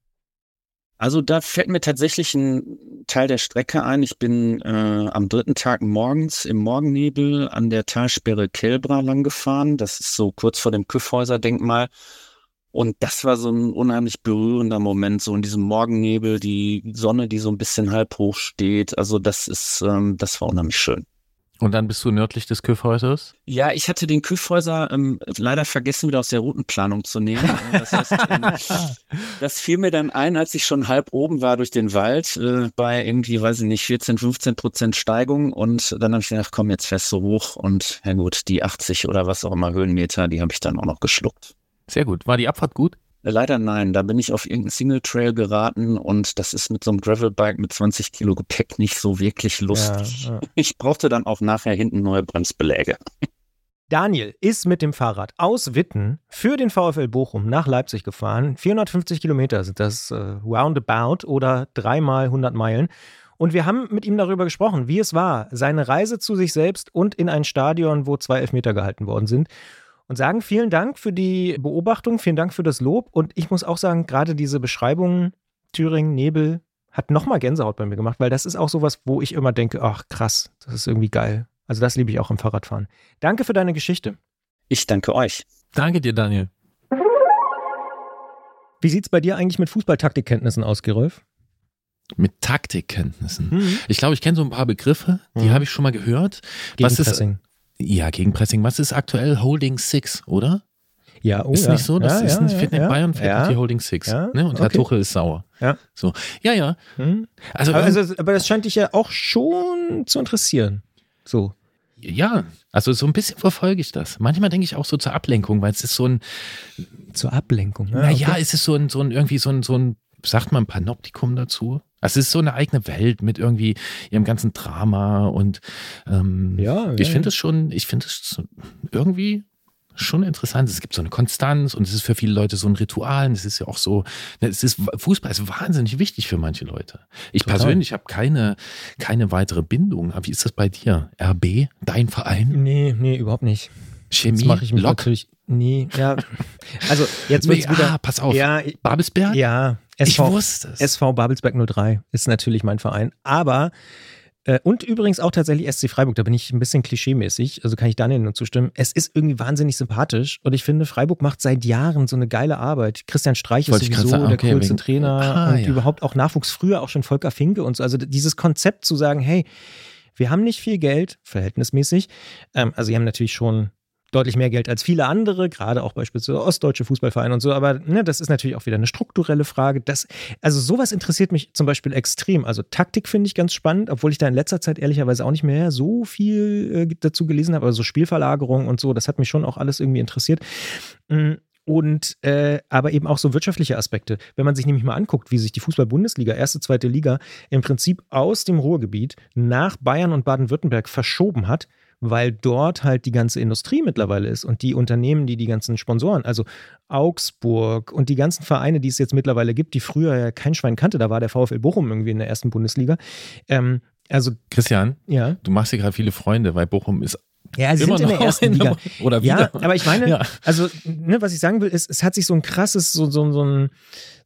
Also da fällt mir tatsächlich ein Teil der Strecke ein. Ich bin äh, am dritten Tag morgens im Morgennebel an der Talsperre Kelbra lang gefahren. Das ist so kurz vor dem Küffhäuser-Denkmal. Und das war so ein unheimlich berührender Moment, so in diesem Morgennebel, die Sonne, die so ein bisschen halb hoch steht. Also das ist, ähm, das war unheimlich schön. Und dann bist du nördlich des Küffhäusers? Ja, ich hatte den Küffhäuser ähm, leider vergessen, wieder aus der Routenplanung zu nehmen. Das, heißt, ähm, das fiel mir dann ein, als ich schon halb oben war durch den Wald, äh, bei irgendwie, weiß ich nicht, 14, 15 Prozent Steigung. Und dann habe ich gedacht, komm, jetzt fährst du hoch. Und ja gut, die 80 oder was auch immer Höhenmeter, die habe ich dann auch noch geschluckt. Sehr gut. War die Abfahrt gut? Leider nein, da bin ich auf irgendeinen Single Trail geraten und das ist mit so einem Gravelbike mit 20 Kilo Gepäck nicht so wirklich lustig. Ja, ja. Ich brauchte dann auch nachher hinten neue Bremsbeläge. Daniel ist mit dem Fahrrad aus Witten für den VfL Bochum nach Leipzig gefahren. 450 Kilometer sind das äh, roundabout oder dreimal 100 Meilen. Und wir haben mit ihm darüber gesprochen, wie es war, seine Reise zu sich selbst und in ein Stadion, wo zwei Elfmeter gehalten worden sind und sagen vielen Dank für die Beobachtung, vielen Dank für das Lob. Und ich muss auch sagen, gerade diese Beschreibung Thüringen, Nebel, hat nochmal Gänsehaut bei mir gemacht, weil das ist auch sowas, wo ich immer denke, ach krass, das ist irgendwie geil. Also das liebe ich auch im Fahrradfahren. Danke für deine Geschichte. Ich danke euch. Danke dir, Daniel. Wie sieht es bei dir eigentlich mit Fußballtaktikkenntnissen aus, Gerolf? Mit Taktikkenntnissen. Mhm. Ich glaube, ich kenne so ein paar Begriffe, die mhm. habe ich schon mal gehört. Was ist, ja, Gegenpressing. Was ist aktuell Holding Six, oder? Ja, oh, ist ja. nicht so, das ja, ist ja, nicht Fitnet ja, Bayern, fährt ja. die Holding Six. Ja, ne? Und okay. Herr Tuchel ist sauer. Ja. So. Ja, ja. Hm. Also, aber, also, aber das scheint dich ja auch schon zu interessieren. So. Ja, also so ein bisschen verfolge ich das. Manchmal denke ich auch so zur Ablenkung, weil es ist so ein. Zur Ablenkung, ja. Naja, okay. es ist so ein, so ein irgendwie so ein, so ein, sagt man Panoptikum dazu? Es ist so eine eigene Welt mit irgendwie ihrem ganzen Drama und ähm, ja, ich ja, finde es schon, ich finde es irgendwie schon interessant. Es gibt so eine Konstanz und es ist für viele Leute so ein Ritual. Es ist ja auch so, ne, es ist Fußball ist wahnsinnig wichtig für manche Leute. Ich Total. persönlich habe keine, keine weitere Bindung. Aber wie ist das bei dir? RB, dein Verein? Nee, nee, überhaupt nicht. Chemie, mache ich mich Lok? natürlich. Nee, ja. Also jetzt wird's Nee, wieder. ah, pass auf. Ja, Babelsberg? ja. Ich SV, wusste es. SV Babelsberg 03 ist natürlich mein Verein. Aber, äh, und übrigens auch tatsächlich SC Freiburg, da bin ich ein bisschen klischeemäßig, also kann ich Daniel nur zustimmen. Es ist irgendwie wahnsinnig sympathisch und ich finde, Freiburg macht seit Jahren so eine geile Arbeit. Christian Streich ist Wollte ich grad sowieso sagen, der okay, coolste wegen- Trainer Ah, und ja. überhaupt auch Nachwuchs. Früher auch schon Volker Finke und so. Also dieses Konzept zu sagen, hey, wir haben nicht viel Geld, verhältnismäßig. Ähm, also, sie haben natürlich schon deutlich mehr Geld als viele andere, gerade auch beispielsweise ostdeutsche Fußballvereine und so. Aber ne, das ist natürlich auch wieder eine strukturelle Frage. Das, also sowas interessiert mich zum Beispiel extrem. Also Taktik finde ich ganz spannend, obwohl ich da in letzter Zeit ehrlicherweise auch nicht mehr so viel äh, dazu gelesen habe. Aber so Spielverlagerung und so, das hat mich schon auch alles irgendwie interessiert. Mm, und äh, aber eben auch so wirtschaftliche Aspekte. Wenn man sich nämlich mal anguckt, wie sich die Fußball-Bundesliga, erste, zweite Liga, im Prinzip aus dem Ruhrgebiet nach Bayern und Baden-Württemberg verschoben hat, weil dort halt die ganze Industrie mittlerweile ist und die Unternehmen, die die ganzen Sponsoren, also Augsburg und die ganzen Vereine, die es jetzt mittlerweile gibt, die früher ja kein Schwein kannte, da war der VfL Bochum irgendwie in der ersten Bundesliga. Ähm, also Christian, ja. du machst dir gerade viele Freunde, weil Bochum ist Ja, sie immer sind in der ersten Liga. der- oder wieder. Ja, aber ich meine, Ja. also, ne, was ich sagen will, ist, es hat sich so ein krasses, so, so, so ein,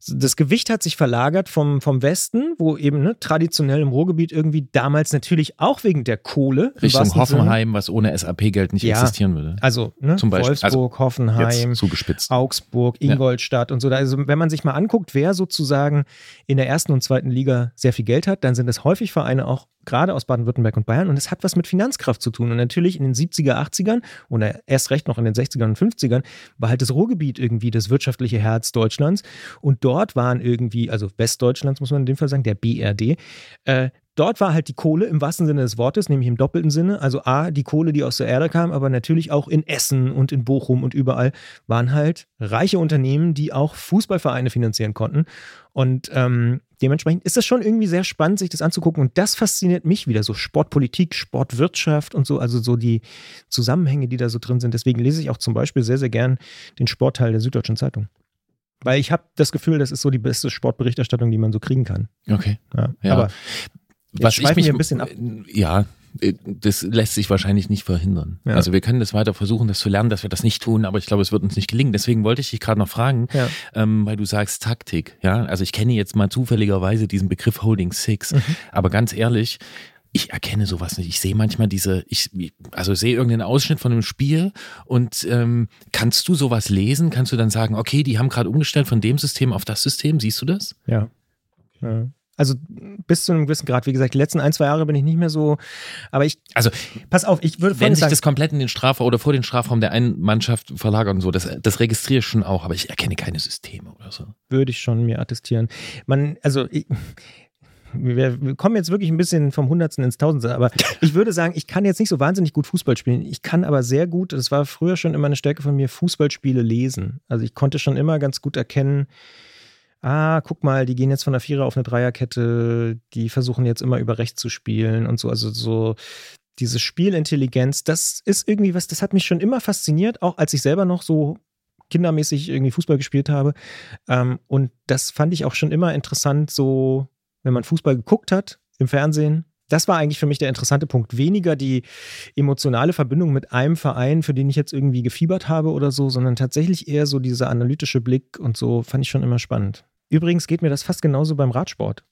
das Gewicht hat sich verlagert vom, vom Westen, wo eben ne, traditionell im Ruhrgebiet irgendwie damals natürlich auch wegen der Kohle. Richtung wahrsten Sinne, Hoffenheim, was ohne SAP-Geld nicht Ja. existieren würde. Also, ne, Zum Beispiel. Wolfsburg, Hoffenheim, Jetzt zugespitzt. Augsburg, Ingolstadt und so. Also, wenn man sich mal anguckt, wer sozusagen in der ersten und zweiten Liga sehr viel Geld hat, dann sind es häufig Vereine auch gerade aus Baden-Württemberg und Bayern und es hat was mit Finanzkraft zu tun. Und natürlich in den 70er, 80ern oder erst recht noch in den 60ern und 50ern war halt das Ruhrgebiet irgendwie das wirtschaftliche Herz Deutschlands und dort waren irgendwie, also Westdeutschlands muss man in dem Fall sagen, der BRD, äh, Dort war halt die Kohle im wahrsten Sinne des Wortes, nämlich im doppelten Sinne. Also A, die Kohle, die aus der Erde kam, aber natürlich auch in Essen und in Bochum und überall waren halt reiche Unternehmen, die auch Fußballvereine finanzieren konnten. Und ähm, dementsprechend ist das schon irgendwie sehr spannend, sich das anzugucken. Und das fasziniert mich wieder, so Sportpolitik, Sportwirtschaft und so, also so die Zusammenhänge, die da so drin sind. Deswegen lese ich auch zum Beispiel sehr, sehr gern den Sportteil der Süddeutschen Zeitung. Weil ich habe das Gefühl, das ist so die beste Sportberichterstattung, die man so kriegen kann. Okay. Ja. Ja. Aber Was schweifen wir ein bisschen ab. Ja, das lässt sich wahrscheinlich nicht verhindern. Ja. Also wir können das weiter versuchen, das zu lernen, dass wir das nicht tun, aber ich glaube, es wird uns nicht gelingen. Deswegen wollte ich dich gerade noch fragen, Ja. ähm, weil du sagst Taktik. Ja, also ich kenne jetzt mal zufälligerweise diesen Begriff Holding Six, Mhm. aber ganz ehrlich. Ich erkenne sowas nicht. Ich sehe manchmal diese, ich, also sehe irgendeinen Ausschnitt von einem Spiel und ähm, kannst du sowas lesen? Kannst du dann sagen, okay, die haben gerade umgestellt von dem System auf das System? Siehst du das? Ja. ja. Also bis zu einem gewissen Grad. Wie gesagt, die letzten ein, zwei Jahre bin ich nicht mehr so. Aber ich, Also pass auf, ich würde Wenn sich sagen. das komplett in den Strafraum oder vor den Strafraum der einen Mannschaft verlagert und so, das, das registriere ich schon auch, aber ich erkenne keine Systeme oder so. würde ich schon mir attestieren. Man, also ich, wir, wir kommen jetzt wirklich ein bisschen vom Hundertsten ins Tausendste, aber ich würde sagen, ich kann jetzt nicht so wahnsinnig gut Fußball spielen. Ich kann aber sehr gut, das war früher schon immer eine Stärke von mir, Fußballspiele lesen. Also ich konnte schon immer ganz gut erkennen, ah, guck mal, die gehen jetzt von der Vierer auf eine Dreierkette, die versuchen jetzt immer über rechts zu spielen und so. Also so diese Spielintelligenz, das ist irgendwie was, das hat mich schon immer fasziniert, auch als ich selber noch so kindermäßig irgendwie Fußball gespielt habe. Ähm, und das fand ich auch schon immer interessant, so, wenn man Fußball geguckt hat im Fernsehen. Das war eigentlich für mich der interessante Punkt. Weniger die emotionale Verbindung mit einem Verein, für den ich jetzt irgendwie gefiebert habe oder so, sondern tatsächlich eher so dieser analytische Blick und so fand ich schon immer spannend. Übrigens geht mir das fast genauso beim Radsport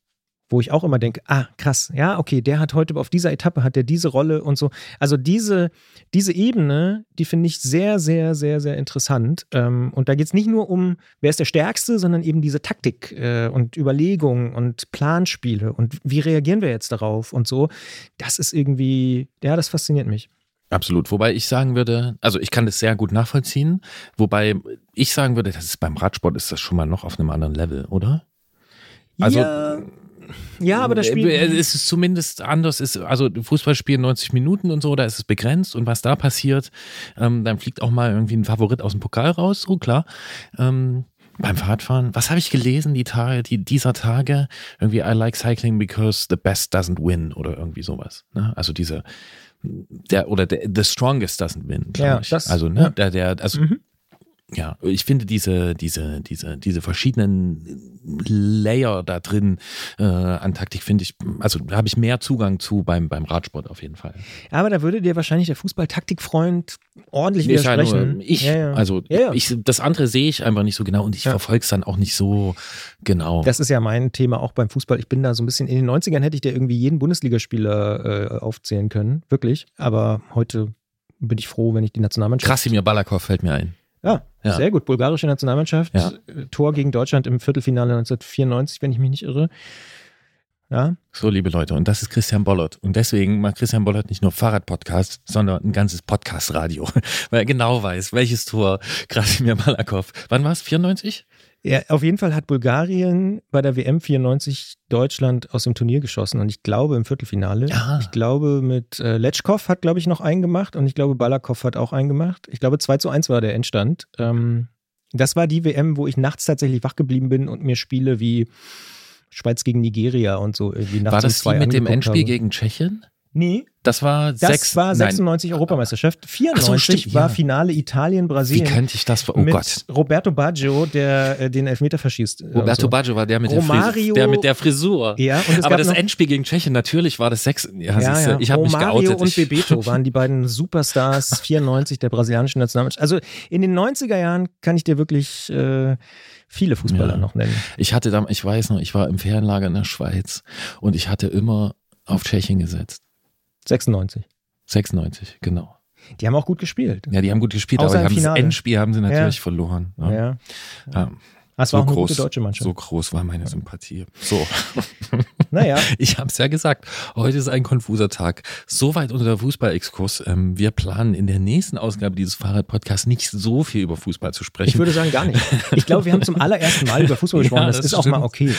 wo ich auch immer denke, ah, krass, ja, okay, der hat heute auf dieser Etappe hat der diese Rolle und so. Also diese, diese Ebene, die finde ich sehr, sehr, sehr, sehr interessant. Ähm, und da geht es nicht nur um, wer ist der Stärkste, sondern eben diese Taktik äh, und Überlegung und Planspiele und wie reagieren wir jetzt darauf und so. Das ist irgendwie, ja, das fasziniert mich. Absolut. Wobei ich sagen würde, also ich kann das sehr gut nachvollziehen, wobei ich sagen würde, das ist beim Radsport ist das schon mal noch auf einem anderen Level, oder? Also- ja, ja aber das Spiel. Äh, Es ist zumindest anders, ist, also Fußball spielen 90 Minuten und so, da ist es begrenzt und was da passiert, ähm, dann fliegt auch mal irgendwie ein Favorit aus dem Pokal raus, so klar. Ähm, beim Fahrradfahren, was habe ich gelesen die Tage, die, dieser Tage? Irgendwie I like cycling because the best doesn't win oder irgendwie sowas. Ne? Also diese, der, oder der, the strongest doesn't win, glaube Ja, ich. das- also, ne, ja. der, der, also Mhm. Ja, ich finde diese, diese, diese, diese verschiedenen Layer da drin äh, an Taktik finde ich, also da habe ich mehr Zugang zu beim, beim Radsport auf jeden Fall. Aber da würde dir wahrscheinlich der Fußball-Taktikfreund ordentlich Nee, widersprechen. ich, Ja, ja. also Ja. Ich, das andere sehe ich einfach nicht so genau und ich verfolge es dann auch nicht so genau. Das ist ja mein Thema auch beim Fußball. Ich bin da so ein bisschen, in den 90ern hätte ich dir irgendwie jeden Bundesligaspieler äh, aufzählen können, wirklich. Aber heute bin ich froh, wenn ich die Nationalmannschaft. Krasimir Balakov fällt mir ein. Ja, Ja. sehr gut. Bulgarische Nationalmannschaft. Ja. Tor gegen Deutschland im Viertelfinale 1994, wenn ich mich nicht irre. Ja? So, liebe Leute, und das ist Christian Bollert. Und deswegen macht Christian Bollert nicht nur Fahrradpodcast, sondern ein ganzes Podcast-Radio, weil er genau weiß, welches Tor Krasimir Malakow, wann war es, 94? Ja, auf jeden Fall hat Bulgarien bei der WM 94 Deutschland aus dem Turnier geschossen und ich glaube im Viertelfinale. Ah. Ich glaube mit äh, Letschkow hat, glaube ich, noch einen gemacht und ich glaube Balakow hat auch einen gemacht. Ich glaube 2 zu 1 war der Endstand. Ähm, das war die WM, wo ich nachts tatsächlich wach geblieben bin und mir Spiele wie Schweiz gegen Nigeria und so irgendwie nachts War um das die zwei mit dem Endspiel habe. gegen Tschechien? Nee, Das war das sechs, war nein. 96 Europameisterschaft. 94 stimmt, war ja. Finale Wie Italien-Brasilien. könnte ich das? Oh mit Gott. Roberto Baggio, der äh, den Elfmeter verschießt. äh, Roberto so. Baggio war der mit, der, Romario- Fris der mit der Frisur. Ja, Aber das Endspiel gegen Tschechien, natürlich war das sechs. Ja, ja, ja. ich habe mich geoutet. und Ich- Bebeto waren die beiden Superstars 94 der brasilianischen Nationalmannschaft. Also in den 90er Jahren kann ich dir wirklich äh, viele Fußballer noch nennen. Ich hatte da, ich weiß noch, ich war im Ferienlager in der Schweiz und ich hatte immer auf Tschechien gesetzt. 96. 96, genau. Die haben auch gut gespielt. Ja, die haben gut gespielt, Außer aber haben das. Endspiel haben sie natürlich Ja. verloren. Ja. Ja. Ja. Das So war auch eine groß, gute deutsche Mannschaft. so groß war meine Sympathie. So, Naja, ich habe es ja gesagt, heute ist ein konfuser Tag. Soweit unser Fußball-Exkurs. Ähm, wir planen in der nächsten Ausgabe dieses Fahrrad-Podcasts nicht so viel über Fußball zu sprechen. ich würde sagen gar nicht. Ich glaube, wir haben zum allerersten Mal über Fußball Ja, gesprochen. das, das ist auch mal stimmt. okay.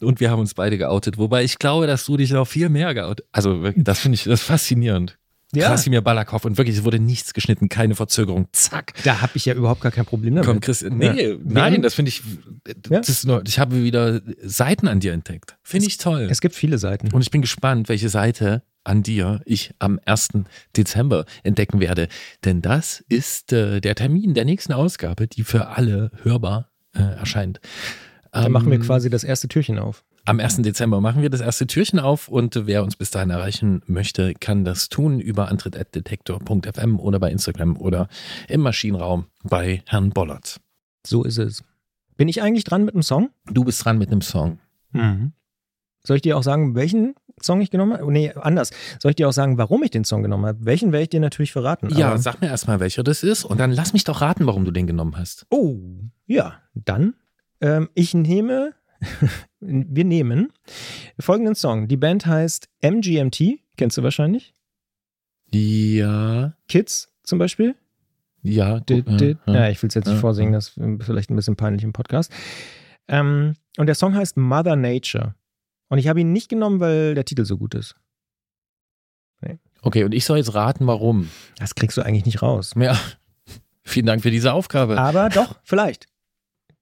Ja. Und wir haben uns beide geoutet, wobei ich glaube, dass du dich noch viel mehr geoutet. Also das finde ich das faszinierend. Ja. Krasimir Balakow und wirklich, es wurde nichts geschnitten, keine Verzögerung. Zack. Da habe ich ja überhaupt gar kein Problem damit. Komm, Chris, nee, Ja. nein, das finde ich, das ist nur, ich habe wieder Seiten an dir entdeckt. Finde ich toll. Es gibt viele Seiten. Und ich bin gespannt, welche Seite an dir ich am 1. Dezember entdecken werde. Denn das ist äh, der Termin der nächsten Ausgabe, die für alle hörbar äh, erscheint. Da machen wir Ähm, quasi das erste Türchen auf. Am 1. Dezember machen wir das erste Türchen auf und wer uns bis dahin erreichen möchte, kann das tun über antritt.detektor.fm oder bei Instagram oder im Maschinenraum bei Herrn Bollert. So ist es. Bin ich eigentlich dran mit einem Song? Du bist dran mit einem Song. Soll ich dir auch sagen, welchen Song ich genommen habe? Nee, anders. Soll ich dir auch sagen, warum ich den Song genommen habe? Welchen werde ich dir natürlich verraten. Ja, sag mir erstmal, welcher das ist und dann lass mich doch raten, warum du den genommen hast. Oh, ja, dann. Ähm, ich nehme, wir nehmen folgenden Song. Die Band heißt MGMT, kennst du wahrscheinlich? Ja, Kids zum Beispiel. ja. Gut, dit. ja, Ja, ich will es jetzt nicht ja, vorsingen, das ist vielleicht ein bisschen peinlich im Podcast. Ähm, und der Song heißt Mother Nature. Und ich habe ihn nicht genommen, weil der Titel so gut ist. Okay, und ich soll jetzt raten, warum. Das kriegst du eigentlich nicht raus. Ja, vielen Dank für diese Aufgabe. Aber doch, vielleicht.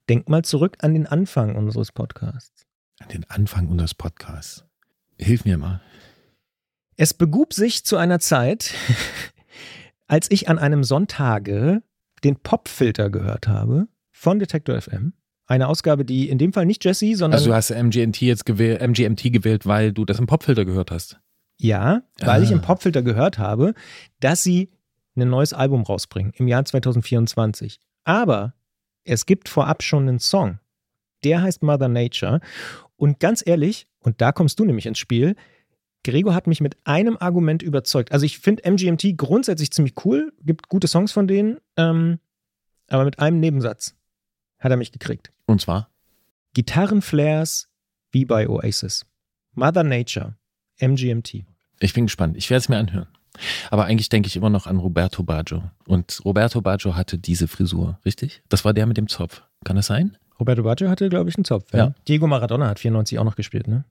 Denk mal zurück an den Anfang unseres Podcasts. An den Anfang unseres Podcasts. Hilf mir mal. Es begub sich zu einer Zeit, als ich an einem Sonntage den Popfilter gehört habe von Detektor FM. Eine Ausgabe, die in dem Fall nicht Jesse, sondern Also du hast MGMT jetzt gewählt, MGMT gewählt, weil du das im Popfilter gehört hast. ja, weil ich Ah. im Popfilter gehört habe, dass sie ein neues Album rausbringen im Jahr 2024. Aber es gibt vorab schon einen Song. Der heißt Mother Nature. Und ganz ehrlich, und da kommst du nämlich ins Spiel, Gregor hat mich mit einem Argument überzeugt. Also ich finde MGMT grundsätzlich ziemlich cool, gibt gute Songs von denen, ähm, aber mit einem Nebensatz hat er mich gekriegt. Und zwar? Gitarrenflares wie bei Oasis. Mother Nature, MGMT. Ich bin gespannt. Ich werde es mir anhören. Aber eigentlich denke ich immer noch an Roberto Baggio. Und Roberto Baggio hatte diese Frisur, richtig? Das war der mit dem Zopf. Kann das sein? Roberto Baggio hatte, glaube ich, einen Zopf. Ja. Ja. Diego Maradona hat 94 auch noch gespielt, ne?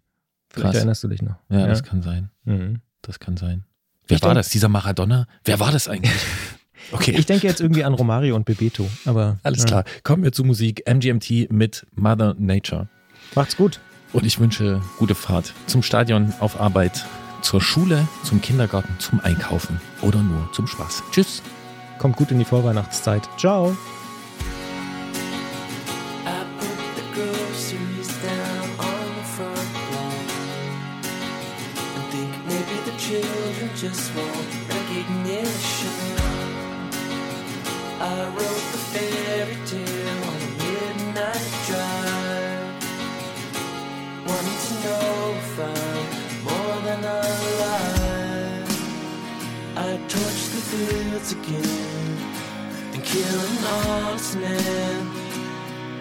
Vielleicht Krass. erinnerst du dich noch. Ja, das kann sein. Mhm. Das kann sein. Wer Ich war das? Dieser Maradona? Wer war das eigentlich? Okay. Ich denke jetzt irgendwie an Romario und Bebeto, aber Alles ja. klar. Kommen wir zu Musik. MGMT mit Mother Nature. Macht's gut. Und ich wünsche gute Fahrt zum Stadion, auf Arbeit, zur Schule, zum Kindergarten, zum Einkaufen oder nur zum Spaß. Tschüss. Kommt gut in die Vorweihnachtszeit. Ciao. I wrote the fairy tale on a midnight drive. Wanted to know if I'm more than I alive. I torch the fields again and kill an honest man.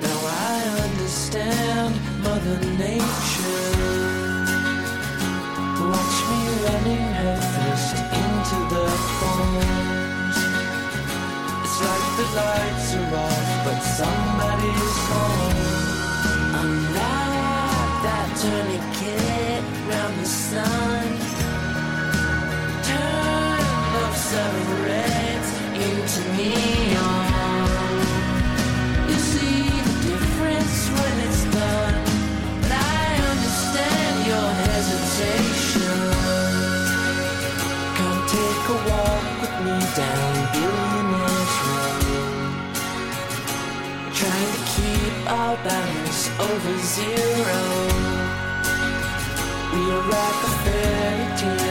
Now I understand Mother Nature. Watch me running her. like the lights are off, but somebody's home. I'm not that tourniquet round the sun. Turn those seven reds into me. our balance over zero. We are like a fairy tale.